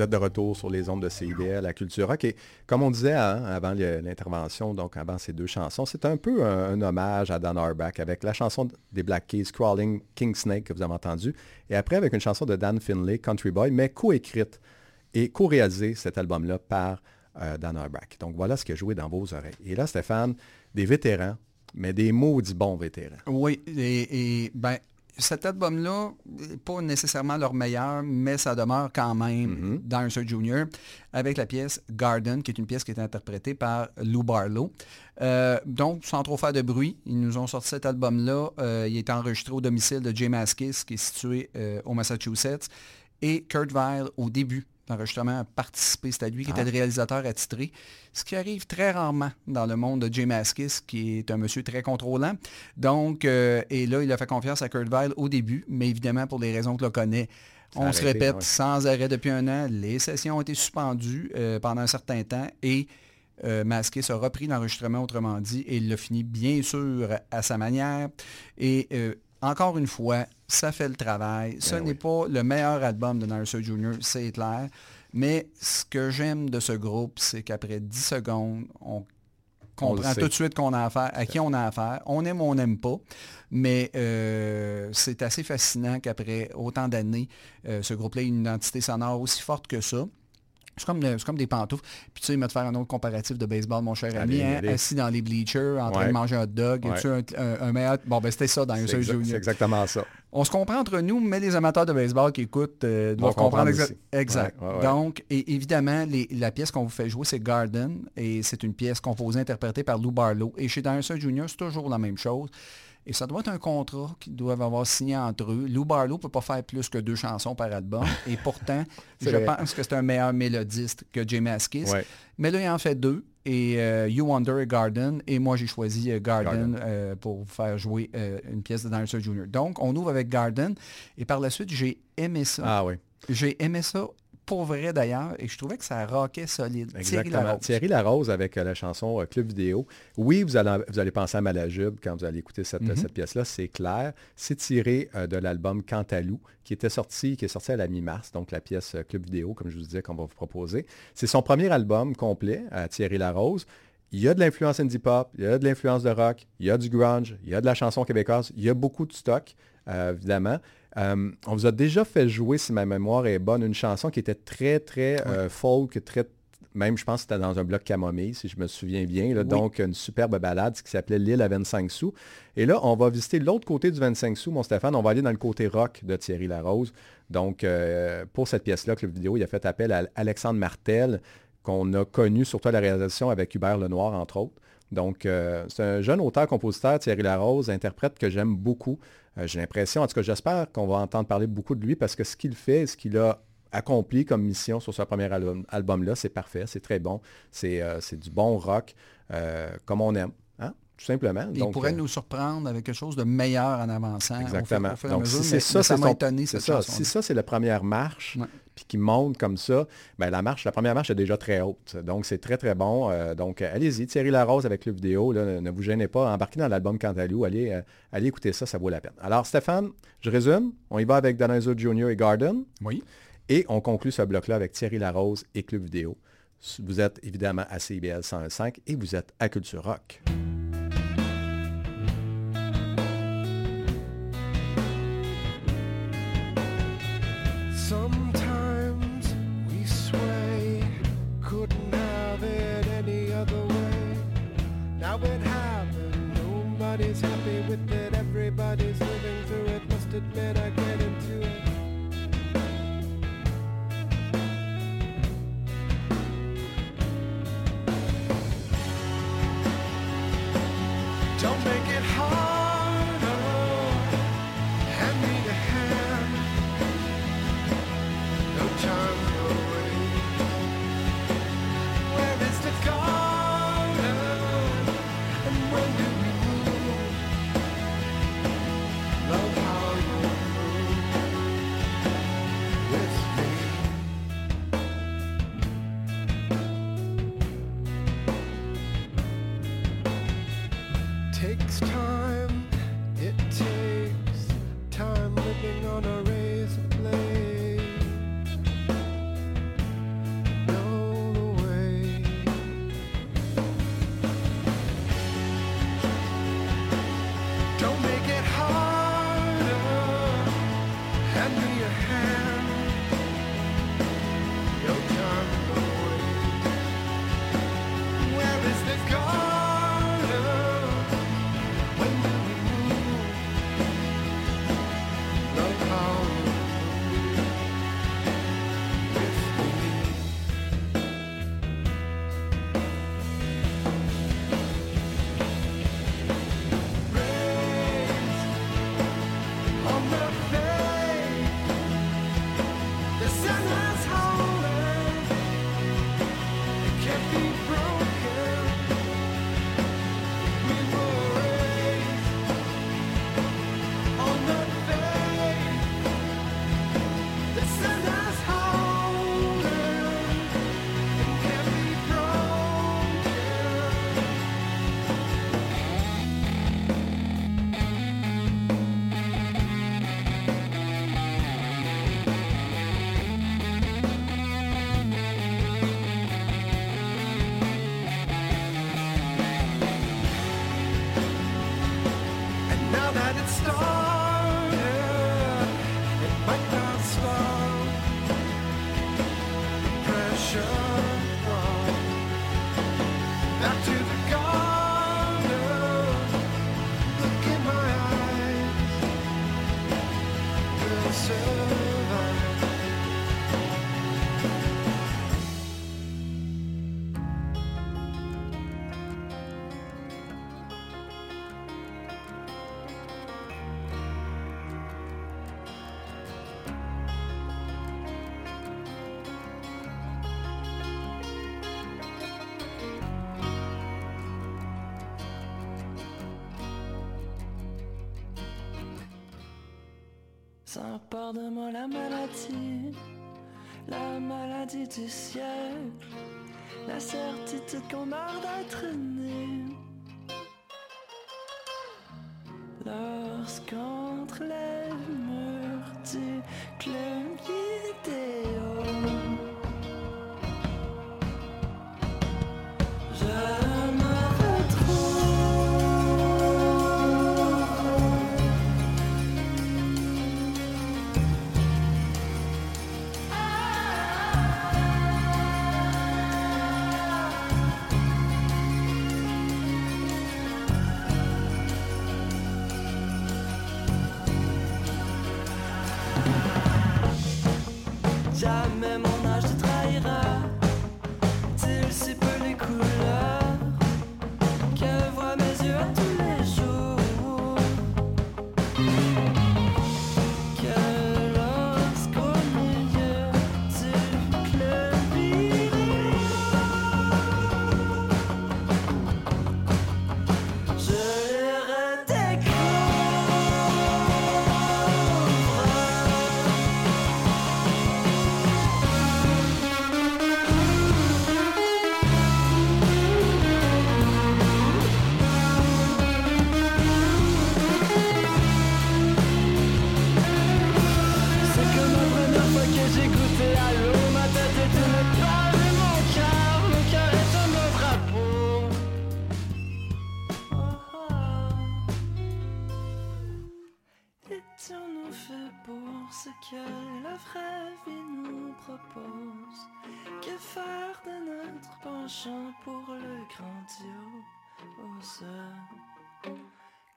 Vous êtes de retour sur les ondes de CIBL, la culture rock. Et comme on disait hein, avant l'intervention, donc avant ces deux chansons, c'est un peu un, hommage à Dan Auerbach avec la chanson des Black Keys, Crawling King Snake, que vous avez entendu. Et après, avec une chanson de Dan Finlay, Country Boy, mais co-écrite et co-réalisée, cet album-là, par euh, Dan Auerbach. Donc voilà ce qui a joué dans vos oreilles. Et là, Stéphane, des vétérans, mais des maudits bons vétérans. Oui, et, ben, cet album-là, n'est pas nécessairement leur meilleur, mais ça demeure quand même Mm-hmm. Dinosaur Jr. avec la pièce Garden, qui est une pièce qui est interprétée par Lou Barlow. Euh, donc, sans trop faire de bruit, ils nous ont sorti cet album-là. Euh, il est enregistré au domicile de Jay Maskis, qui est situé euh, au Massachusetts. Et Kurt Weill, au début de l'enregistrement, a participé. C'est à lui qui était le réalisateur attitré. Ce qui arrive très rarement dans le monde de Jay Maskis, qui est un monsieur très contrôlant. Donc, euh, et là, il a fait confiance à Kurt Weill au début, mais évidemment, pour les raisons que l'on connaît, on se répète ouais. sans arrêt depuis un an. Les sessions ont été suspendues euh, pendant un certain temps et euh, Maskis a repris l'enregistrement, autrement dit, et il l'a fini bien sûr à sa manière. Et euh, encore une fois, ça fait le travail. Ce Ben n'est oui. pas le meilleur album de Narcissus Jr., c'est clair. Mais ce que j'aime de ce groupe, c'est qu'après 10 secondes, on comprend tout de suite qu'on a affaire, à qui on a affaire. On aime ou on n'aime pas. Mais euh, c'est assez fascinant qu'après autant d'années, euh, ce groupe-là ait une identité sonore aussi forte que ça. C'est comme, le- c'est comme des pantoufles. Puis tu sais, il m'a te faire un autre comparatif de baseball, mon cher ami, hein, assis dans les bleachers, en train de manger un hot dog. Ouais. Es-tu un, un- un meilleur... Bon, ben c'était ça dans exa- junior. c'est exactement ça. On se comprend entre nous, mais les amateurs de baseball qui écoutent euh, doivent comprendre comprendre exa- aussi. exact. Ouais. Donc, et évidemment, les- la pièce qu'on vous fait jouer, c'est Garden, et c'est une pièce composée, interprétée par Lou Barlow. Et chez Dinosaur Jr., c'est toujours la même chose. Et ça doit être un contrat qu'ils doivent avoir signé entre eux. Lou Barlow ne peut pas faire plus que deux chansons par album. et pourtant, je vrai. pense que c'est un meilleur mélodiste que Jay Maskis. Ouais. Mais là, il en fait deux. Et euh, You Wonder et Garden. Et moi, j'ai choisi euh, Garden, Garden. euh, pour faire jouer une pièce de Dinosaur Jr. Donc, on ouvre avec Garden. Et par la suite, j'ai aimé ça. Ah oui. J'ai aimé ça pour vrai d'ailleurs. Et je trouvais que ça rockait solide. Thierry Exactement. Larose. Thierry Larose avec euh, la chanson euh, Club Vidéo. Oui, vous allez, vous allez penser à Malajube quand vous allez écouter cette, Mhm. cette pièce-là, c'est clair. C'est tiré euh, de l'album Cantalou, qui était sorti, qui est sorti à la mi-mars, donc la pièce Club Vidéo, comme je vous disais, qu'on va vous proposer. C'est son premier album complet à Thierry Larose. Il y a de l'influence indie pop, il y a de l'influence de rock, il y a du grunge, il y a de la chanson québécoise, il y a beaucoup de stock, euh, évidemment. Euh, on vous a déjà fait jouer, si ma mémoire est bonne, une chanson qui était très, très euh, folk, très, même je pense que c'était dans un bloc camomille, si je me souviens bien. là. Donc, une superbe balade qui s'appelait L'île à 25 sous. Et là, on va visiter l'autre côté du 25 sous, mon Stéphane. On va aller dans le côté rock de Thierry Larose. Donc, euh, pour cette pièce-là, que le vidéo, il a fait appel à Alexandre Martel, qu'on a connu surtout à la réalisation avec Hubert Lenoir, entre autres. Donc, euh, c'est un jeune auteur-compositeur, Thierry Larose, interprète que j'aime beaucoup. Euh, J'ai l'impression, en tout cas, j'espère qu'on va entendre parler beaucoup de lui parce que ce qu'il fait, ce qu'il a accompli comme mission sur ce premier album- album-là, c'est parfait, c'est très bon. C'est euh, du bon rock, euh, comme on aime, hein, tout simplement. Il Donc, pourrait euh, nous surprendre avec quelque chose de meilleur en avançant. Exactement. Au Donc, mesure, si c'est ça, c'est ça. Si ça, c'est la première marche, Ouais. Puis qui monte comme ça, ben, la marche, la première marche est déjà très haute. Donc, c'est très, très bon. Euh, donc, allez-y, Thierry Larose avec le vidéo. Là, ne, vous gênez pas. Embarquez dans l'album Cantalou. Allez, euh, allez écouter ça, ça vaut la peine. Alors, Stéphane, je résume. On y va avec Dinosaur Jr. et Garden. Oui. Et on conclut ce bloc-là avec Thierry Larose et Club Vidéo. Vous êtes évidemment à CIBL 105 et vous êtes à Culture Rock. It's happening. Pardonne-moi la maladie, la maladie du siècle, la certitude qu'on a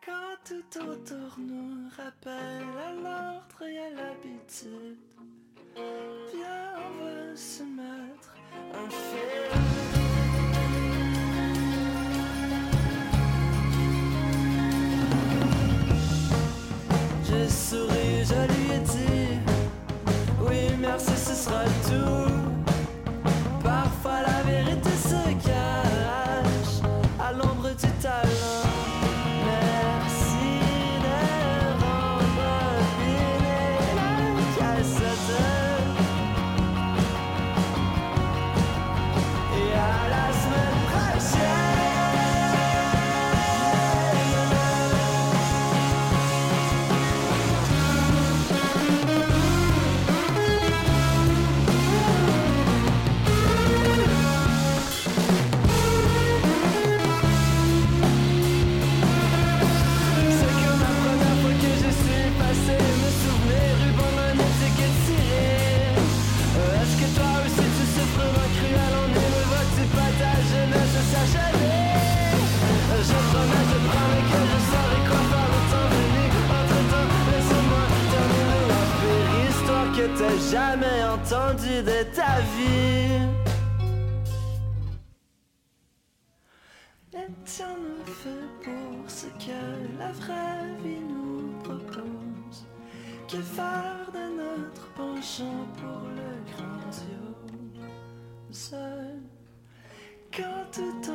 Quand tout autour nous rappelle à l'ordre et à l'habitude, viens, on veut se mettre en fait. J'ai souri, je lui ai dit Oui merci ce sera tout Parfois la jamais entendu de ta vie. Tiens, nous fait pour ce que la vraie vie nous propose. Que faire de notre penchant pour le grandiose? Seul, quand tout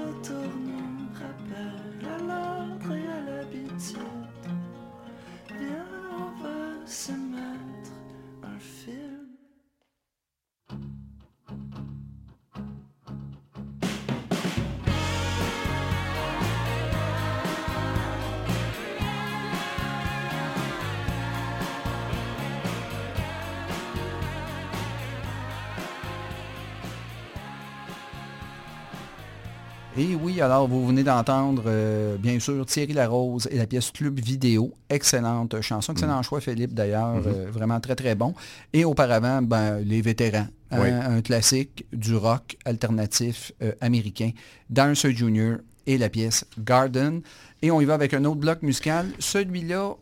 Et oui, alors vous venez d'entendre, euh, bien sûr, Thierry Larose et la pièce Club Vidéo. Excellente chanson, excellent choix, Philippe, d'ailleurs. euh, vraiment très, très bon. Et auparavant, ben, Les Vétérans. hein, Oui. Un classique du rock alternatif euh, américain. Dancer Jr. et la pièce Garden. Et on y va avec un autre bloc musical. Celui-là,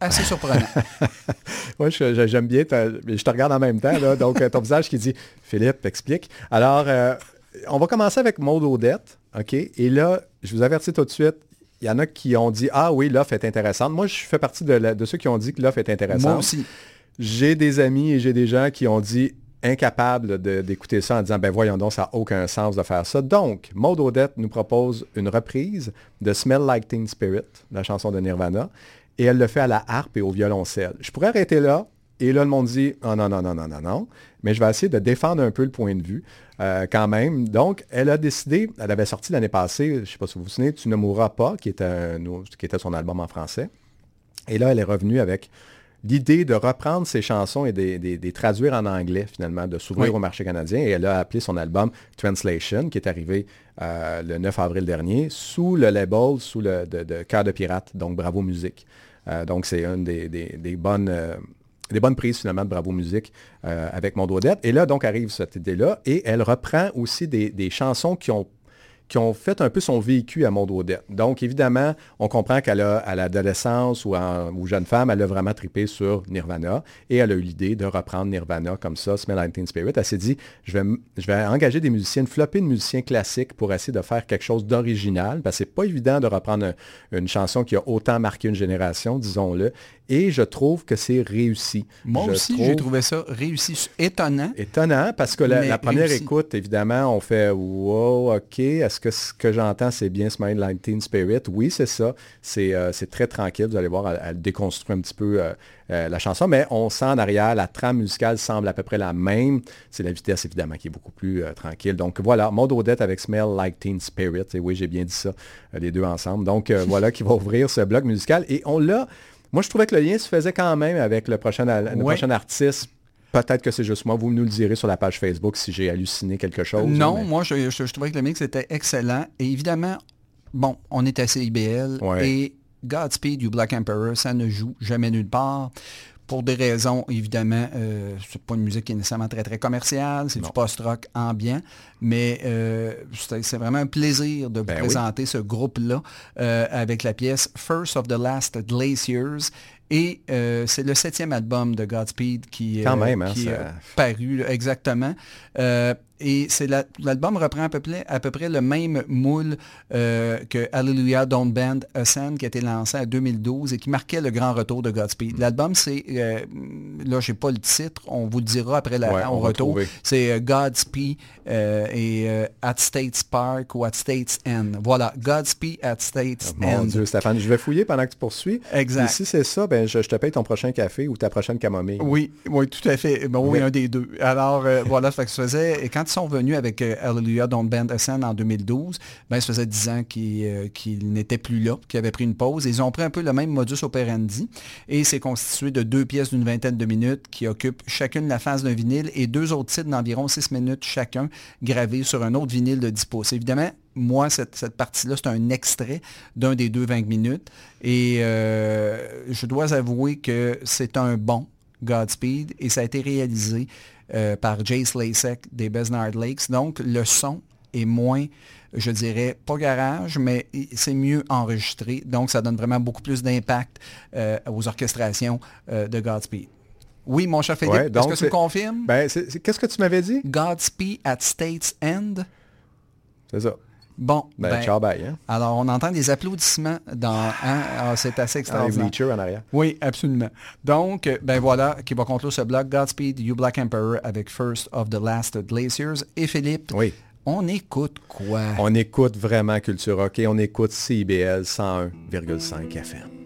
assez surprenant. Moi, j'aime bien, ta- je te regarde en même temps, là, donc euh, ton visage qui dit, Philippe, explique. Alors, on va commencer avec Maud Odette, OK? Et là, je vous avertis tout de suite, il y en a qui ont dit, ah oui, l'offre est intéressante. Moi, je fais partie de, la- de ceux qui ont dit que l'offre est intéressante. Moi aussi. J'ai des amis et j'ai des gens qui ont dit incapables d'écouter ça en disant ben voyons donc ça n'a aucun sens de faire ça. Donc Maud Odette nous propose une reprise de Smell Like Teen Spirit, la chanson de Nirvana, et elle le fait à la harpe et au violoncelle. Je pourrais arrêter là et là le monde dit oh, non non non non non non, mais je vais essayer de défendre un peu le point de vue euh, quand même. Donc elle a décidé, elle avait sorti l'année passée, je ne sais pas si vous vous souvenez, Tu ne mourras pas, qui était, un- qui était son album en français. Et là, elle est revenue avec l'idée de reprendre ses chansons et de de- traduire en anglais, finalement, de s'ouvrir Oui. au marché canadien. Et elle a appelé son album Translation, qui est arrivé euh, le 9 avril dernier, sous le label, sous le de, de Cœur de Pirate, donc Bravo Musique. Euh, donc, c'est une des, des- des bonnes... euh, des bonnes prises finalement de Bravo Musique euh, avec Mon Odette. Et là, donc, arrive cette idée-là. Et elle reprend aussi des, des chansons qui ont qui ont fait un peu son vécu à Maud Odette. Donc, évidemment, on comprend qu'elle a, à l'adolescence ou, jeune femme, elle a vraiment trippé sur Nirvana et elle a eu l'idée de reprendre Nirvana comme ça, Smell Like Teen Spirit. Elle s'est dit, je vais, je vais engager des musiciens, une flopée de musiciens classiques pour essayer de faire quelque chose d'original, parce que c'est pas évident de reprendre un- une chanson qui a autant marqué une génération, disons-le. Et je trouve que c'est réussi. Moi Je aussi, j'ai trouvé ça réussi, étonnant. Étonnant, parce que la, première réussi. écoute, évidemment, on fait Wow, OK, est-ce que ce que j'entends, c'est bien Smile Like Teen Spirit? Oui, c'est ça. C'est euh, c'est très tranquille. Vous allez voir, elle, elle déconstruit un petit peu euh, euh, la chanson, mais on sent en arrière, la trame musicale semble à peu près la même. C'est la vitesse, évidemment, qui est beaucoup plus euh, tranquille. Donc voilà, Maud Odette avec Smell Like Teen Spirit. Et oui, j'ai bien dit ça, euh, les deux ensemble. Donc voilà qui va ouvrir ce bloc musical. Et on l'a. Moi, je trouvais que le lien se faisait quand même avec le prochain, al- le Ouais. prochain artiste. Peut-être que c'est juste moi. Vous nous le direz sur la page Facebook si j'ai halluciné quelque chose. Non, mais- moi, je, je- je trouvais que le mix était excellent. Et évidemment, bon, on est à CIBL Ouais. et Godspeed You Black Emperor, ça ne joue jamais nulle part. Pour des raisons, évidemment, euh, c'est pas une musique qui est nécessairement très, très commerciale, c'est du post-rock ambiant, mais euh, c'est vraiment un plaisir de vous Ben oui. présenter ce groupe-là euh, avec la pièce First of the Last Glaciers. Et euh, c'est le septième album de Godspeed qui, Quand même, hein, qui ça- est paru, exactement. Euh, et c'est la- l'album reprend à peu, près, à peu près le même moule euh, que Hallelujah Don't Bend Ascend qui a été lancé en 2012 et qui marquait le grand retour de Godspeed. L'album, c'est, euh, là, je n'ai pas le titre, on vous le dira après la, Ouais, on retour. C'est euh, Godspeed euh, et At States Park ou At States End. Voilà, Godspeed at States Mon End. Dieu, Stéphane, je vais fouiller pendant que tu poursuis. Exact. Et si c'est ça, ben, je, je te paye ton prochain café ou ta prochaine camomille. Oui, oui, tout à fait. Bon, oui, Oui. un des deux. Alors, voilà, ça fait que ça faisait, et quand ils sont venus avec euh, Hallelujah Don't Bend Ascend en 2012, ben, ça faisait 10 ans qu'ils euh, qu'ils n'étaient plus là, qu'ils avaient pris une pause. Ils ont pris un peu le même modus operandi, et c'est constitué de deux pièces d'une vingtaine de minutes qui occupent chacune la face d'un vinyle et deux autres titres d'environ 6 minutes chacun, gravés sur un autre vinyle de 10 pouces. Évidemment, moi, cette, cette partie-là, c'est un extrait d'un des deux 20 minutes. Et euh, je dois avouer que c'est un bon Godspeed et ça a été réalisé euh, par Jace Lasek des Besnard Lakes. Donc, le son est moins, je dirais, pas garage, mais c'est mieux enregistré. Donc, ça donne vraiment beaucoup plus d'impact euh, aux orchestrations euh, de Godspeed. Oui, mon cher Philippe, Ouais, est-ce que tu me confirmes? Ben, Qu'est-ce que tu m'avais dit? Godspeed at States End? C'est ça. Bon, Ben, ben, ciao, bye. Hein? alors on entend des applaudissements dans... hein? Ah, c'est assez extraordinaire. bleachers en arrière. Oui, absolument. Donc, ben voilà, qui va conclure ce bloc Godspeed, You Black Emperor avec First of the Last Glaciers. Et Philippe, Oui. on écoute quoi? On écoute vraiment Culture Rock et on écoute CIBL 101,5 FM.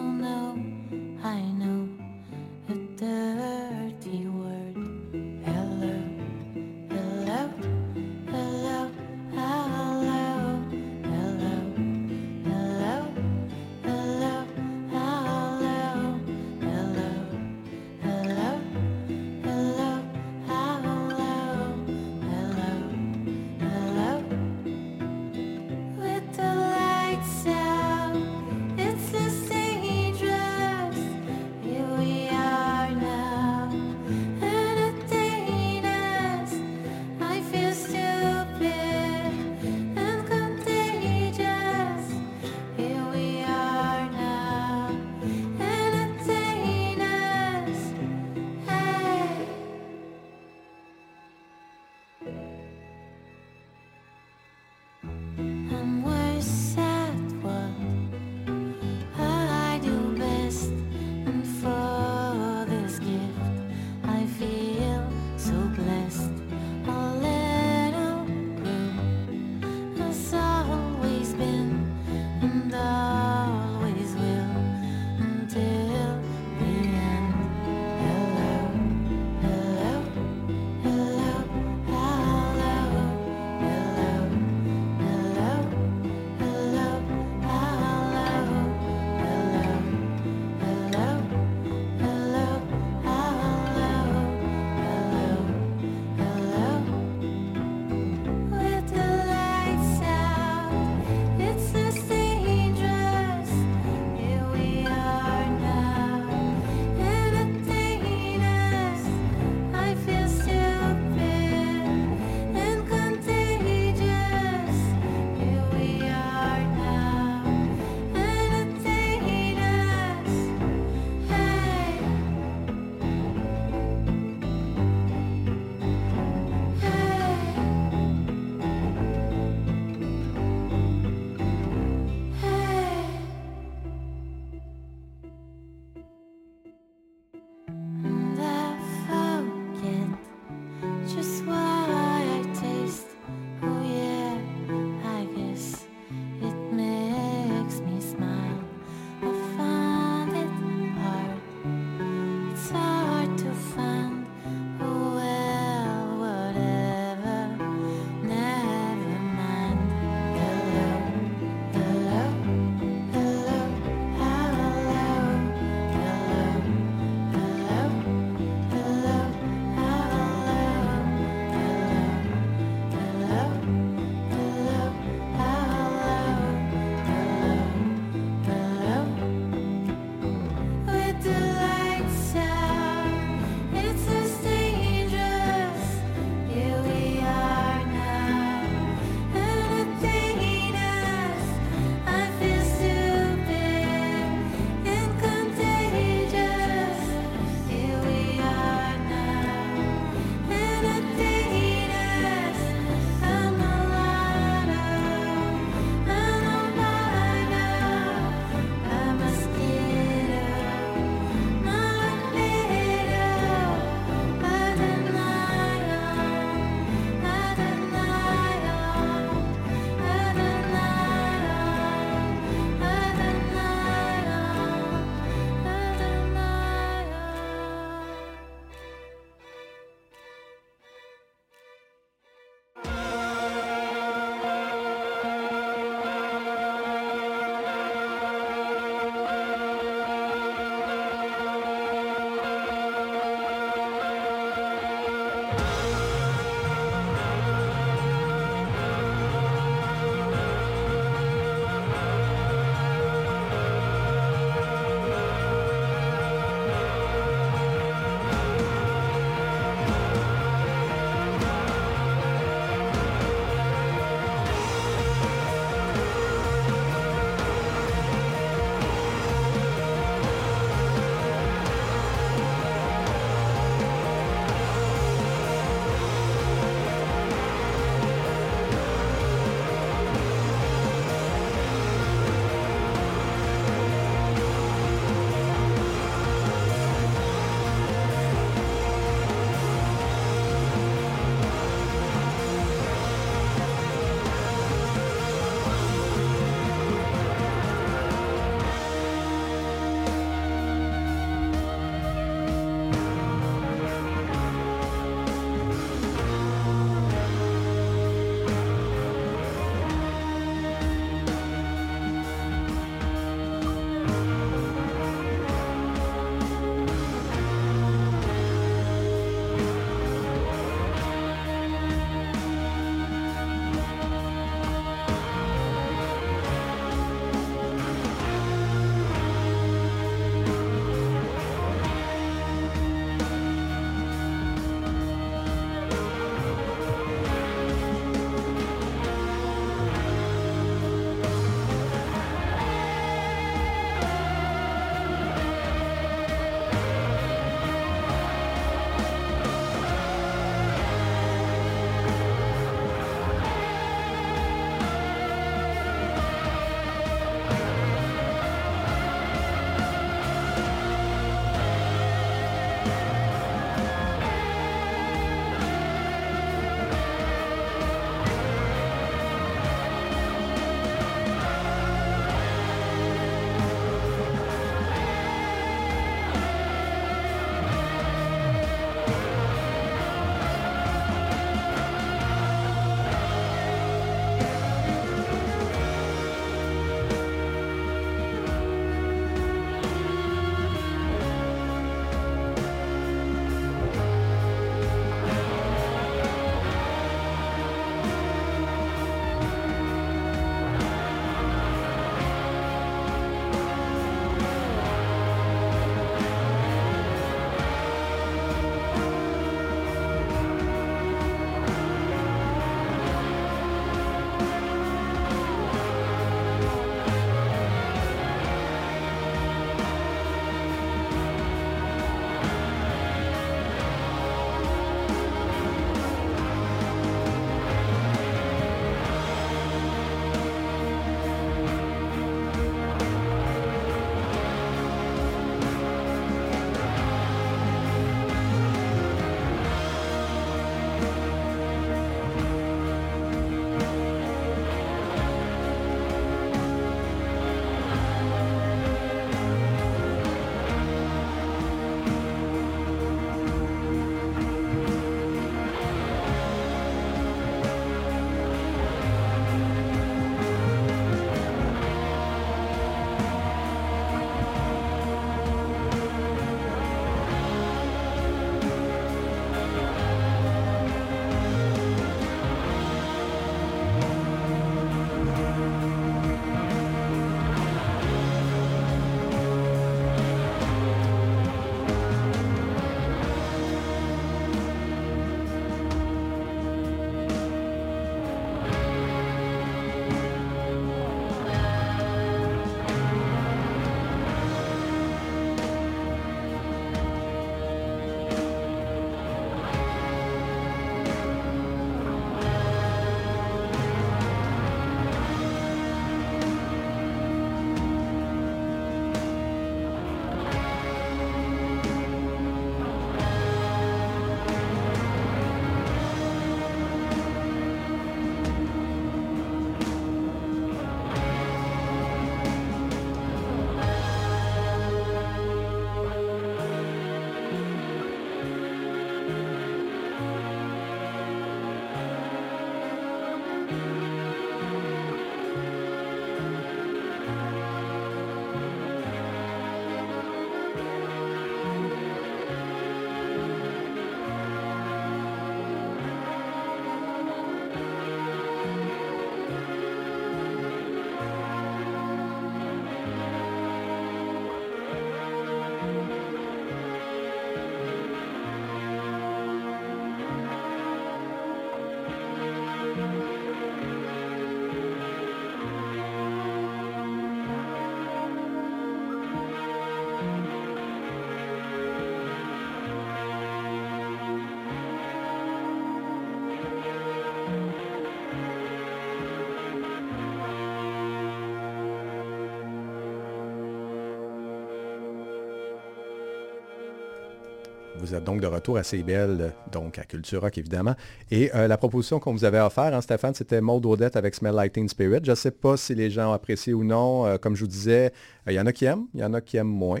Vous êtes donc de retour à Belle, donc à Culture Rock évidemment. Et euh, la proposition qu'on vous avait offert, hein, Stéphane, c'était Maud Odette avec Smell Teen Spirit. Je ne sais pas si les gens ont apprécié ou non. Euh, comme je vous disais, euh, il y en a qui aiment, il y en a qui aiment moins.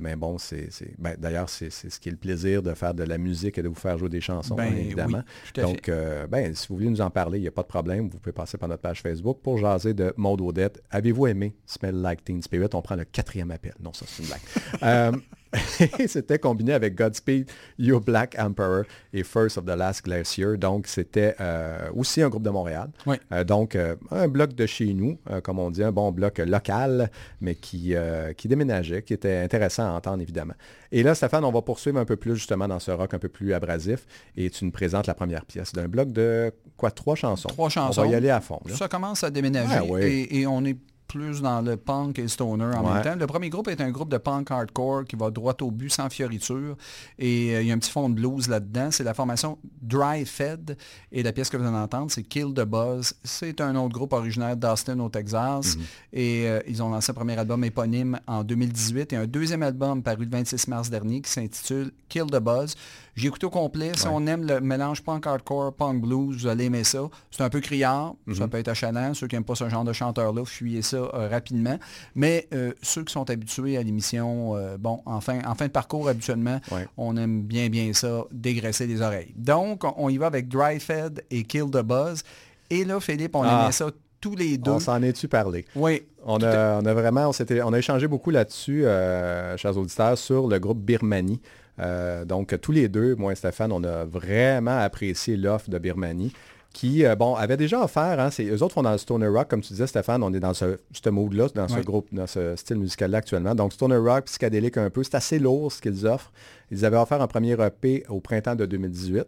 Mais bon, c'est, ben, d'ailleurs, c'est, ce qui est le plaisir de faire de la musique et de vous faire jouer des chansons, Ben évidemment. oui, Donc, ben, si vous voulez nous en parler, il n'y a pas de problème. Vous pouvez passer par notre page Facebook pour jaser de Maud Odette. Avez-vous aimé Smell Like Teen Spirit? On prend le quatrième appel. Non, ça, c'est une blague. C'était combiné avec Godspeed, You Black Emperor et First of the Last Glacier. Donc, c'était euh, aussi un groupe de Montréal. Oui. Euh, donc, euh, un bloc de chez nous, comme on dit, un bon bloc local, mais qui, qui déménageait, qui était intéressant à entendre, évidemment. Et là, Stéphane, on va poursuivre un peu plus justement dans ce rock un peu plus abrasif. Et tu nous présentes la première pièce d'un bloc de, quoi, trois chansons? Trois chansons. On va y aller à fond. là. Ça commence à déménager Ah et on est plus dans le punk et le stoner en Ouais. même temps. Le premier groupe est un groupe de punk hardcore qui va droit au but sans fioriture. Et euh, il y a un petit fond de blues là-dedans. C'est la formation Dry Fed. Et la pièce que vous allez entendre, c'est Kill the Buzz. C'est un autre groupe originaire d'Austin au Texas. Mhm. Et euh, ils ont lancé un premier album éponyme en 2018 et un deuxième album paru le 26 mars dernier qui s'intitule Kill the Buzz. J'ai écouté au complet. Si Ouais. on aime le mélange punk hardcore, punk blues, vous allez aimer ça. C'est un peu criard, Mhm. ça peut être achalant. Ceux qui n'aiment pas ce genre de chanteur-là, fuyez ça euh, rapidement. Mais euh, ceux qui sont habitués à l'émission, euh, bon, en fin, en fin de parcours, habituellement, Ouais. on aime bien, bien ça, dégraisser les oreilles. Donc, on- y va avec Dry Fed et Kill the Buzz. Et là, Philippe, on Ah. aimait ça tous les deux. On s'en est-tu parlé? Oui, On a, on a vraiment, on, s'était- on a échangé beaucoup là-dessus, euh, chers auditeurs, sur le groupe Birmanie. Euh, donc, tous les deux, moi et Stéphane, on a vraiment apprécié l'offre de Birmanie qui, euh, bon, avait déjà offert, hein, c'est, eux autres font dans le stoner rock, comme tu disais Stéphane, on est dans ce, ce mood-là, dans ce groupe, dans ce style musical-là actuellement. Donc, stoner rock, psychédélique un peu, c'est assez lourd ce qu'ils offrent. Ils avaient offert un premier EP au printemps de 2018,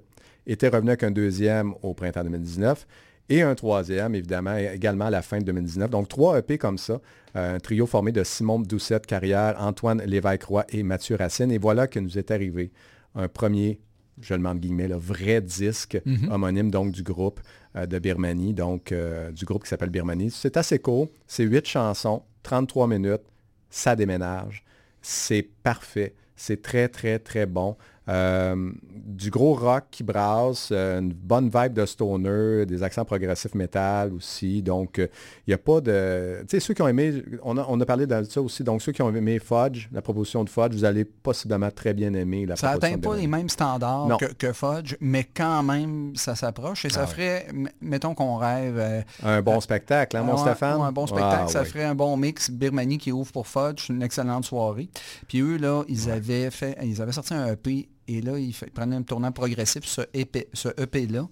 étaient revenus avec un deuxième au printemps 2019 et un troisième, évidemment, également à la fin de 2019. Donc, trois EP comme ça. Euh, un trio formé de Simon Doucette Carrière, Antoine Lévesque-Roy et Mathieu Racine. Et voilà que nous est arrivé un premier, je le mets entre guillemets, le vrai disque homonyme donc du groupe euh, de Birmanie, donc euh, du groupe qui s'appelle Birmanie. C'est assez court. C'est huit chansons, 33 minutes. Ça déménage. C'est parfait. C'est très, très, très bon. Euh, du gros rock qui brasse, euh, une bonne vibe de stoner, des accents progressifs métal aussi. Donc, euh, il n'y a pas de... Tu sais, ceux qui ont aimé, on a, on a parlé de ça aussi, donc ceux qui ont aimé Fudge, la proposition de Fudge, vous allez possiblement très bien aimer la Ça proposition n'atteint de pas les mêmes standards que, que Fudge, mais quand même, ça s'approche. Et ça Ah ferait, mettons qu'on rêve... euh, Un bon spectacle, hein, mon Ouais, Stéphane? un bon spectacle, Ah, ça ferait un bon mix. Birmanie qui ouvre pour Fudge, une excellente soirée. Puis eux, là, ils avaient fait, ils avaient sorti un EP et là, fait- ils prenaient un tournant progressif ce EP, ce EP-là.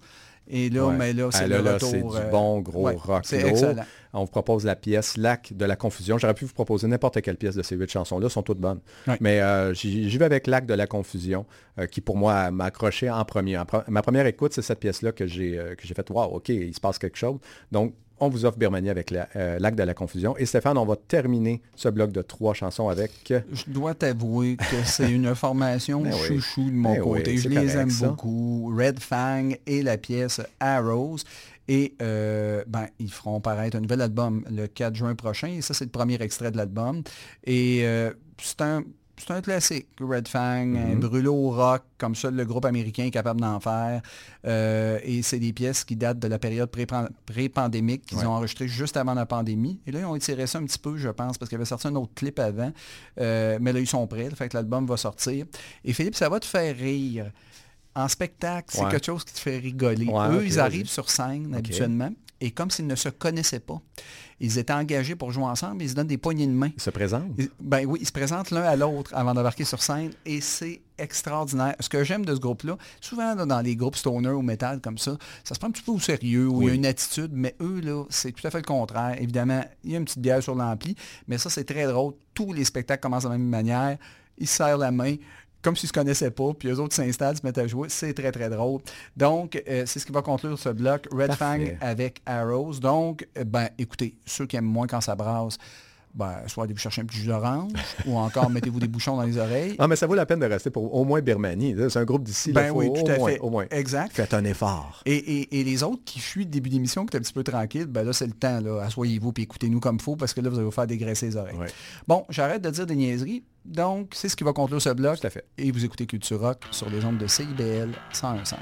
Et là, Ouais. mais là, c'est Ah, le là, là, retour. c'est du euh, bon gros ouais, rock C'est lourd. excellent. On vous propose la pièce Lac de la confusion. J'aurais pu vous proposer n'importe quelle pièce de ces huit chansons-là, sont toutes bonnes. Ouais. Mais euh, j'y vais avec Lac de la confusion, euh, qui pour moi m'a accroché en premier. En pre- ma première écoute, c'est cette pièce-là que j'ai euh, que j'ai fait, wow, ok, il se passe quelque chose. Donc, on vous offre Birmanie avec la- euh, Lac de la confusion. Et Stéphane, on va terminer ce bloc de trois chansons avec... Je dois t'avouer que c'est une formation Ben oui. chouchou de mon Ben oui, côté. je les aime ça. beaucoup. Red Fang et la pièce Arrows. Et euh, ben, ils feront paraître un nouvel album le 4 juin prochain. Et ça, c'est le premier extrait de l'album. Et euh, c'est un... C'est un classique, Red Fang, un brûlot rock, comme seul le groupe américain est capable d'en faire. Euh, et c'est des pièces qui datent de la période pré-pan- pré-pandémique qu'ils Ouais. ont enregistré juste avant la pandémie. Et là, ils ont étiré ça un petit peu, je pense, parce qu'il avait sorti un autre clip avant. Euh, mais là, ils sont prêts. Fait que l'album va sortir. Et Philippe, ça va te faire rire. En spectacle, c'est Ouais. quelque chose qui te fait rigoler. Ouais, Eux, ils arrivent sur scène habituellement. Et comme s'ils ne se connaissaient pas, ils étaient engagés pour jouer ensemble, ils se donnent des poignées de main. Il se présente. Ils- Ben oui, ils se présentent l'un à l'autre avant d'embarquer sur scène et c'est extraordinaire. Ce que j'aime de ce groupe-là, souvent là, dans les groupes stoner ou metal comme ça, ça se prend un petit peu au sérieux, où il y a Oui. une attitude, mais eux, là, c'est tout à fait le contraire. Évidemment, il y a une petite bière sur l'ampli, mais ça, c'est très drôle. Tous les spectacles commencent de la même manière. Ils se serrent la main comme s'ils ne se connaissaient pas, puis eux autres s'installent, se mettent à jouer. C'est très, très drôle. Donc, euh, c'est ce qui va conclure ce bloc Red Parfait. Fang avec Arrows. Donc, euh, ben, écoutez, ceux qui aiment moins quand ça brasse, ben, soit allez vous chercher un petit jus d'orange, ou encore mettez-vous des bouchons dans les oreilles. Ah, mais ça vaut la peine de rester pour au moins Birmanie. C'est un groupe d'ici. Ben oui, au tout à moins, fait. Au moins. Exact. Faites un effort. Et, et- et les autres qui fuient le début d'émission, qui est un petit peu tranquille, ben là, c'est le temps. Là. Assoyez-vous et écoutez-nous comme faut parce que là, vous allez vous faire dégraisser les oreilles. Ouais. Bon, j'arrête de dire des niaiseries. Donc, c'est ce qui va conclure ce bloc. Tout à fait. Et vous écoutez Culture Rock sur les ondes de CIBL 101.5.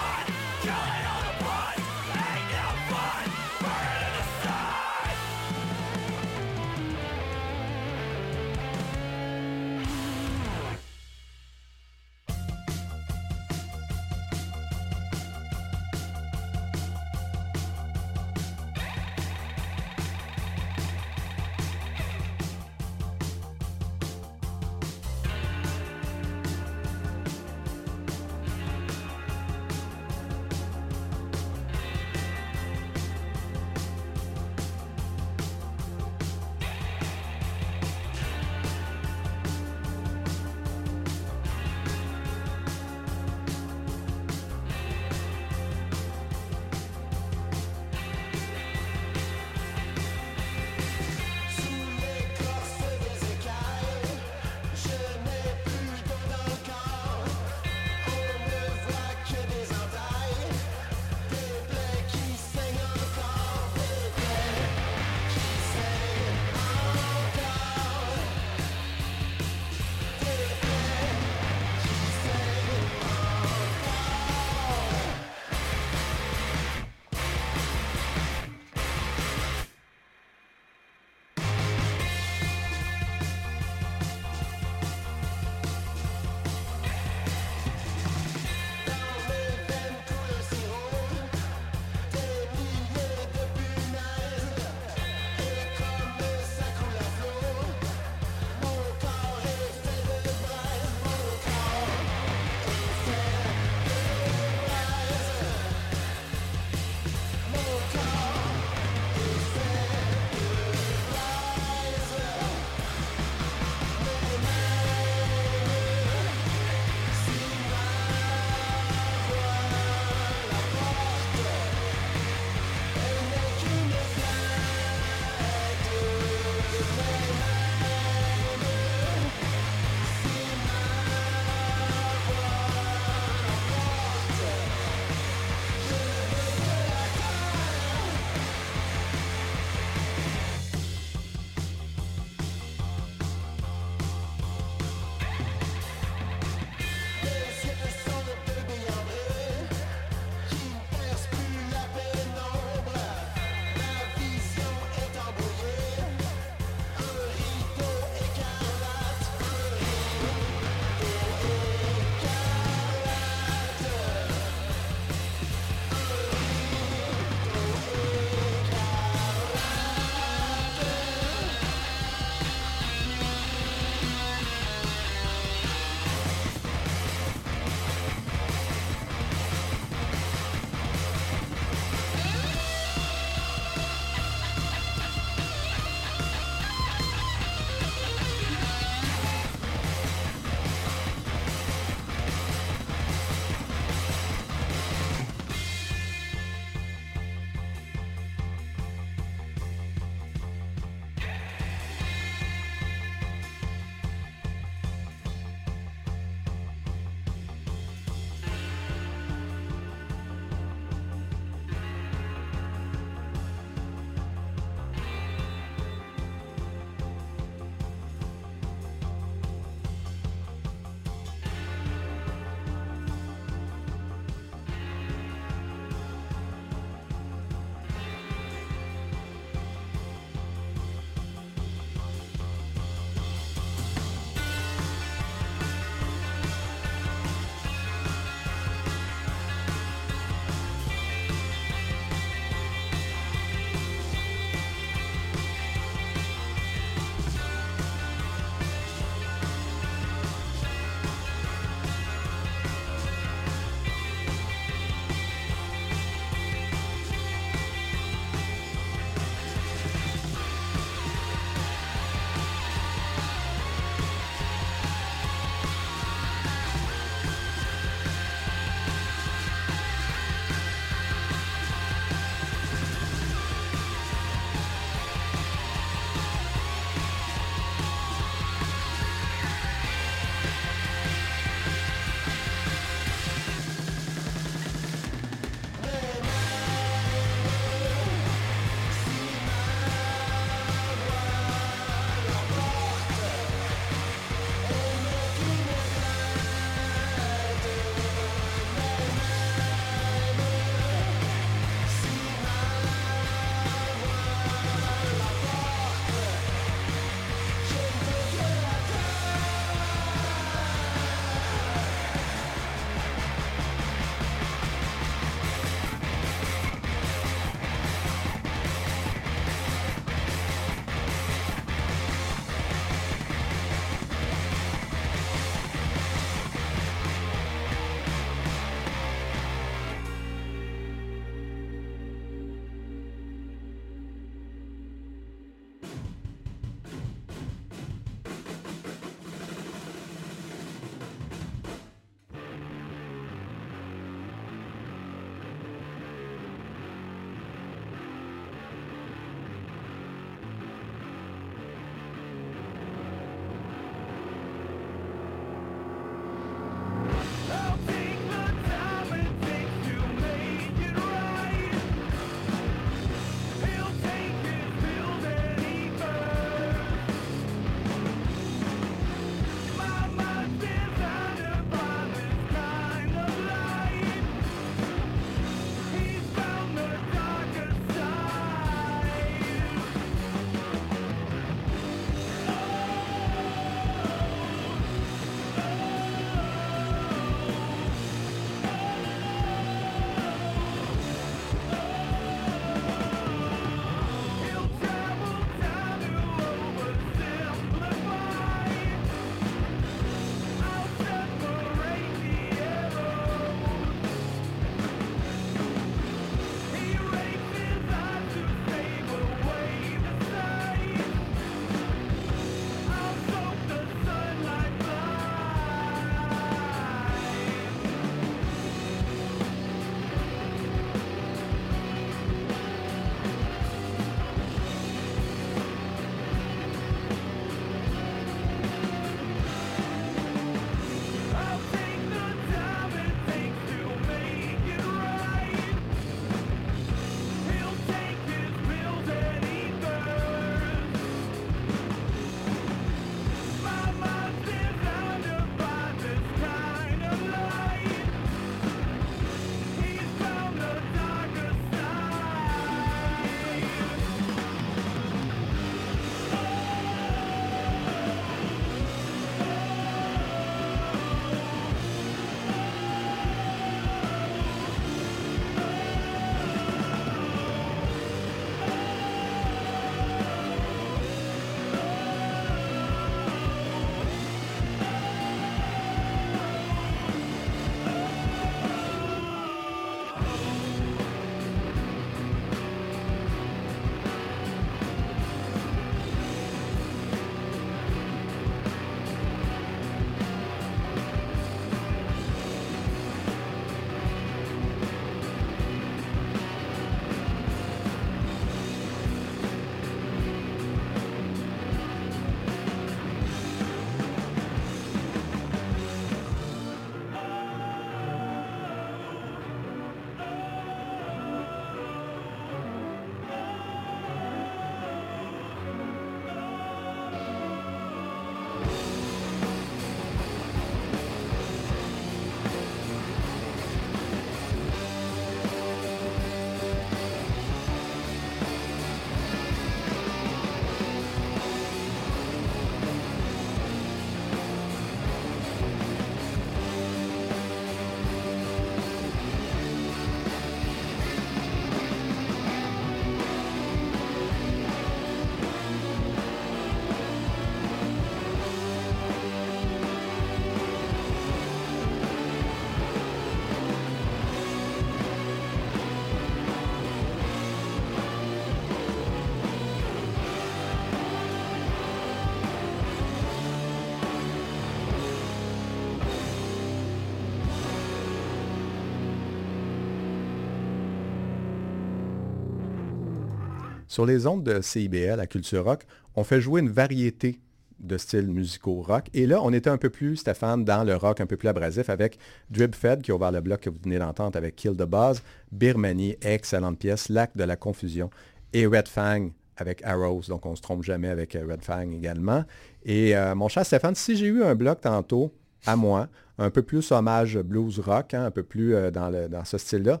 Sur les ondes de CIBL à Culture Rock, on fait jouer une variété de styles musicaux rock. Et là, on était un peu plus, Stéphane, dans le rock un peu plus abrasif avec Drip Fed qui a ouvert le bloc que vous venez d'entendre avec Kill the Buzz, Birmanie, excellente pièce, Lac de la confusion et Red Fang avec Arrows, donc on ne se trompe jamais avec euh, Red Fang également. Et euh, mon cher Stéphane, si j'ai eu un bloc tantôt à moi, un peu plus hommage blues rock, hein, un peu plus euh, dans, ce style-là,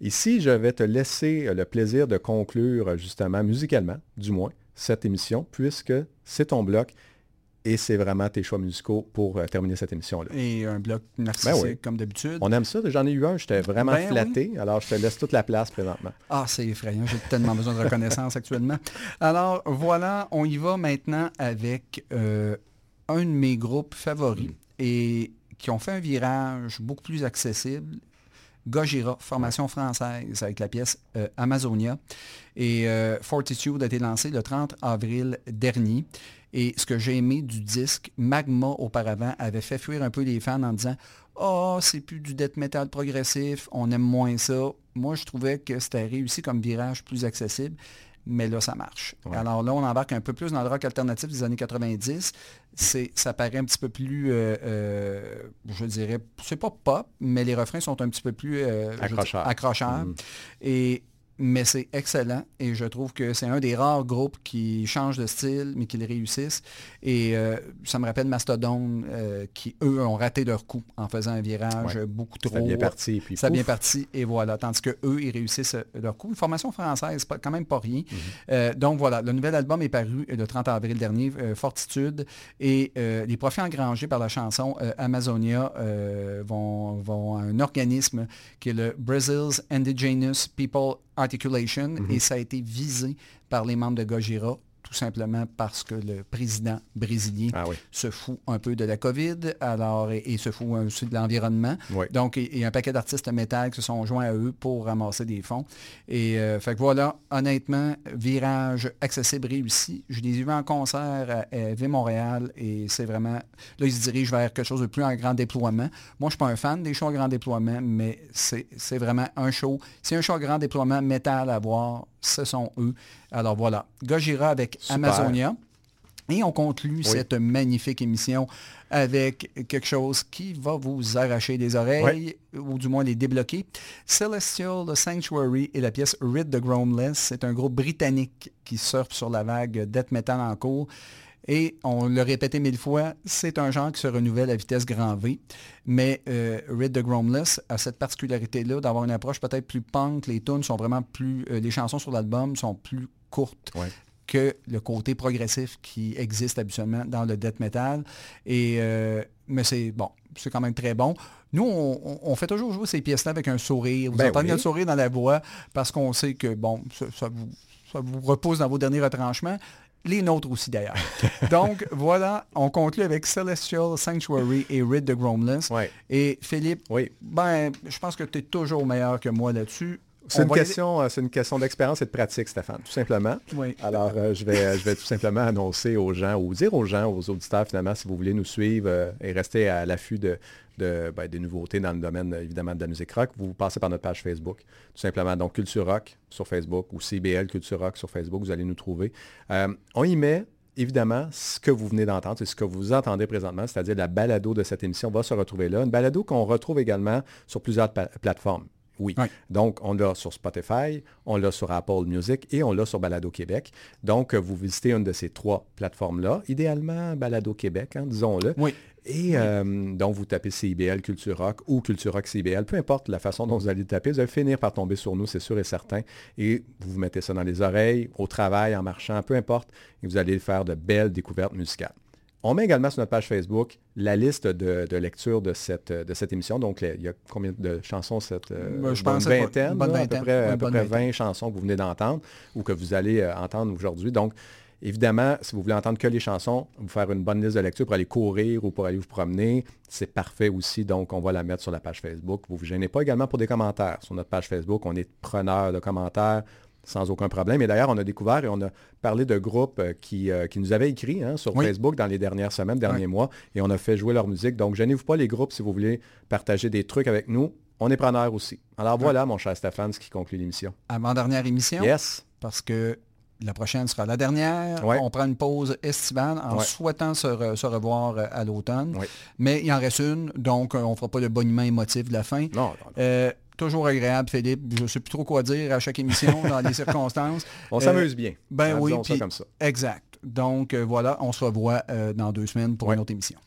ici je vais te laisser euh, le plaisir de conclure euh, justement, musicalement du moins, cette émission, puisque c'est ton bloc et c'est vraiment tes choix musicaux pour euh, terminer cette émission-là. Et un bloc narcissique, Ben oui. comme d'habitude. On aime ça, j'en ai eu un, j'étais vraiment Ben oui. flatté, alors je te laisse toute la place présentement. Ah, c'est effrayant. J'ai tellement besoin de reconnaissance actuellement. Alors, voilà, on y va maintenant avec euh, un de mes groupes favoris et qui ont fait un virage beaucoup plus accessible. Gojira, formation française avec la pièce euh, Amazonia. Et euh, Fortitude a été lancé le 30 avril dernier. Et ce que j'ai aimé du disque, Magma auparavant avait fait fuir un peu les fans en disant Oh, c'est plus du death metal progressif, on aime moins ça. Moi, je trouvais que c'était réussi comme virage plus accessible, mais là, ça marche. Alors là, on embarque un peu plus dans le rock alternatif des années 90. C'est, ça paraît un petit peu plus, euh, euh, je dirais, c'est pas pop, mais les refrains sont un petit peu plus euh, Accrocheurs. Et mais c'est excellent et je trouve que c'est un des rares groupes qui changent de style mais qui le réussissent. Et euh, ça me rappelle Mastodon euh, qui, eux, ont raté leur coup en faisant un virage Ouais. beaucoup trop. C'était bien parti, et puis Ça a bien parti et voilà. Tandis que eux, ils réussissent euh, leur coup. Une formation française, pas- quand même pas rien. Mhm. Euh, donc voilà, le nouvel album est paru le 30 avril dernier, Fortitude, et les profits engrangés par la chanson Amazonia vont, vont à un organisme qui est le Brazil's Indigenous People Articulation, Mhm. et ça a été visé par les membres de Gojira tout simplement parce que le président brésilien Ah oui. se fout un peu de la COVID, alors et, et se fout aussi de l'environnement. Oui. Donc, et, et un paquet d'artistes métal qui se sont joints à eux pour ramasser des fonds. Et euh, fait que voilà, honnêtement, virage accessible réussi. Je les ai vus en concert à, à V-Montréal et c'est vraiment... Là, ils se dirigent vers quelque chose de plus en grand déploiement. Moi, je ne suis pas un fan des shows à grand déploiement, mais c'est c'est vraiment un show. C'est un show grand déploiement métal à voir, ce sont eux. Alors voilà, Gojira avec Super. Amazonia. Et on conclut cette magnifique émission avec quelque chose qui va vous arracher les oreilles, ou du moins les débloquer. Celestial The Sanctuary et la pièce Rid the Groundless. C'est un groupe britannique qui surfe sur la vague death metal en cours. Et on l'a répété mille fois, c'est un genre qui se renouvelle à vitesse grand V. Mais euh, Rid the Groundless a cette particularité-là d'avoir une approche peut-être plus punk. Les tunes sont vraiment plus... euh, les chansons sur l'album sont plus courtes Ouais. que le côté progressif qui existe habituellement dans le death metal. Et, euh, mais c'est bon, c'est quand même très bon. Nous, on, on- on fait toujours jouer ces pièces-là avec un sourire. Vous Ben entendez oui. le sourire dans la voix parce qu'on sait que bon, ça, ça vous, ça vous repose dans vos derniers retranchements. Les nôtres aussi d'ailleurs. Donc voilà, on conclut avec Celestial Sanctuary et Rid the. Ouais. Et Philippe, Oui. ben, je pense que tu es toujours meilleur que moi là-dessus. C'est une, question, euh, c'est une question d'expérience et de pratique, Stéphane, tout simplement. Oui. Alors, euh, je, vais, je vais tout simplement annoncer aux gens, ou dire aux gens, aux auditeurs, finalement, si vous voulez nous suivre euh, et rester à l'affût de, de, ben, des nouveautés dans le domaine, évidemment, de la musique rock, vous passez par notre page Facebook, tout simplement. Donc, Culture Rock sur Facebook ou CBL Culture Rock sur Facebook, vous allez nous trouver. Euh, on y met évidemment, ce que vous venez d'entendre, c'est ce que vous entendez présentement, c'est-à-dire la balado de cette émission va se retrouver là. Une balado qu'on retrouve également sur plusieurs plateformes. Oui. Oui. Donc, on l'a sur Spotify, on l'a sur Apple Music et on l'a sur Balado Québec. Donc, vous visitez une de ces trois plateformes-là, idéalement Balado Québec, hein, disons-le. Oui. Et euh, donc, vous tapez CIBL Culture Rock ou Culture Rock CIBL, peu importe la façon dont vous allez le taper, vous allez finir par tomber sur nous, c'est sûr et certain. Et vous vous mettez ça dans les oreilles, au travail, en marchant, peu importe, et vous allez faire de belles découvertes musicales. On met également sur notre page Facebook la liste de, de lecture de cette, de cette émission. Donc, les- il y a combien de chansons cette euh, Ben, je pense vingtaine, une bonne là, à vingtaine. peu près, Ouais, à peu près vingtaine. 20 chansons que vous venez d'entendre ou que vous allez euh, entendre aujourd'hui. Donc, évidemment, si vous voulez entendre que les chansons, vous faire une bonne liste de lecture pour aller courir ou pour aller vous promener, c'est parfait aussi. Donc, on va la mettre sur la page Facebook. Vous ne vous gênez pas également pour des commentaires. Sur notre page Facebook, on est preneur de commentaires sans aucun problème. Et d'ailleurs, on a découvert et on a parlé de groupes euh, qui, euh, qui nous avaient écrit hein, sur Oui. Facebook dans les dernières semaines, derniers mois, et on a fait jouer leur musique. Donc, gênez-vous pas les groupes si vous voulez partager des trucs avec nous. On est preneur aussi. Alors voilà, mon cher Stéphane, ce qui conclut l'émission. Avant-dernière émission. Yes. Parce que la prochaine sera la dernière. Ouais. On prend une pause estivale en Ouais. souhaitant se, re- se revoir euh, à l'automne. Ouais. Mais il en reste une, donc euh, on ne fera pas le boniment émotif de la fin. Non, non, non. Euh, toujours agréable, Philippe. Je ne sais plus trop quoi dire à chaque émission dans les circonstances. On Euh, s'amuse bien. Ben oui, disons ça puis- comme ça. Exact. Donc euh, voilà, on se revoit dans deux semaines pour une autre émission.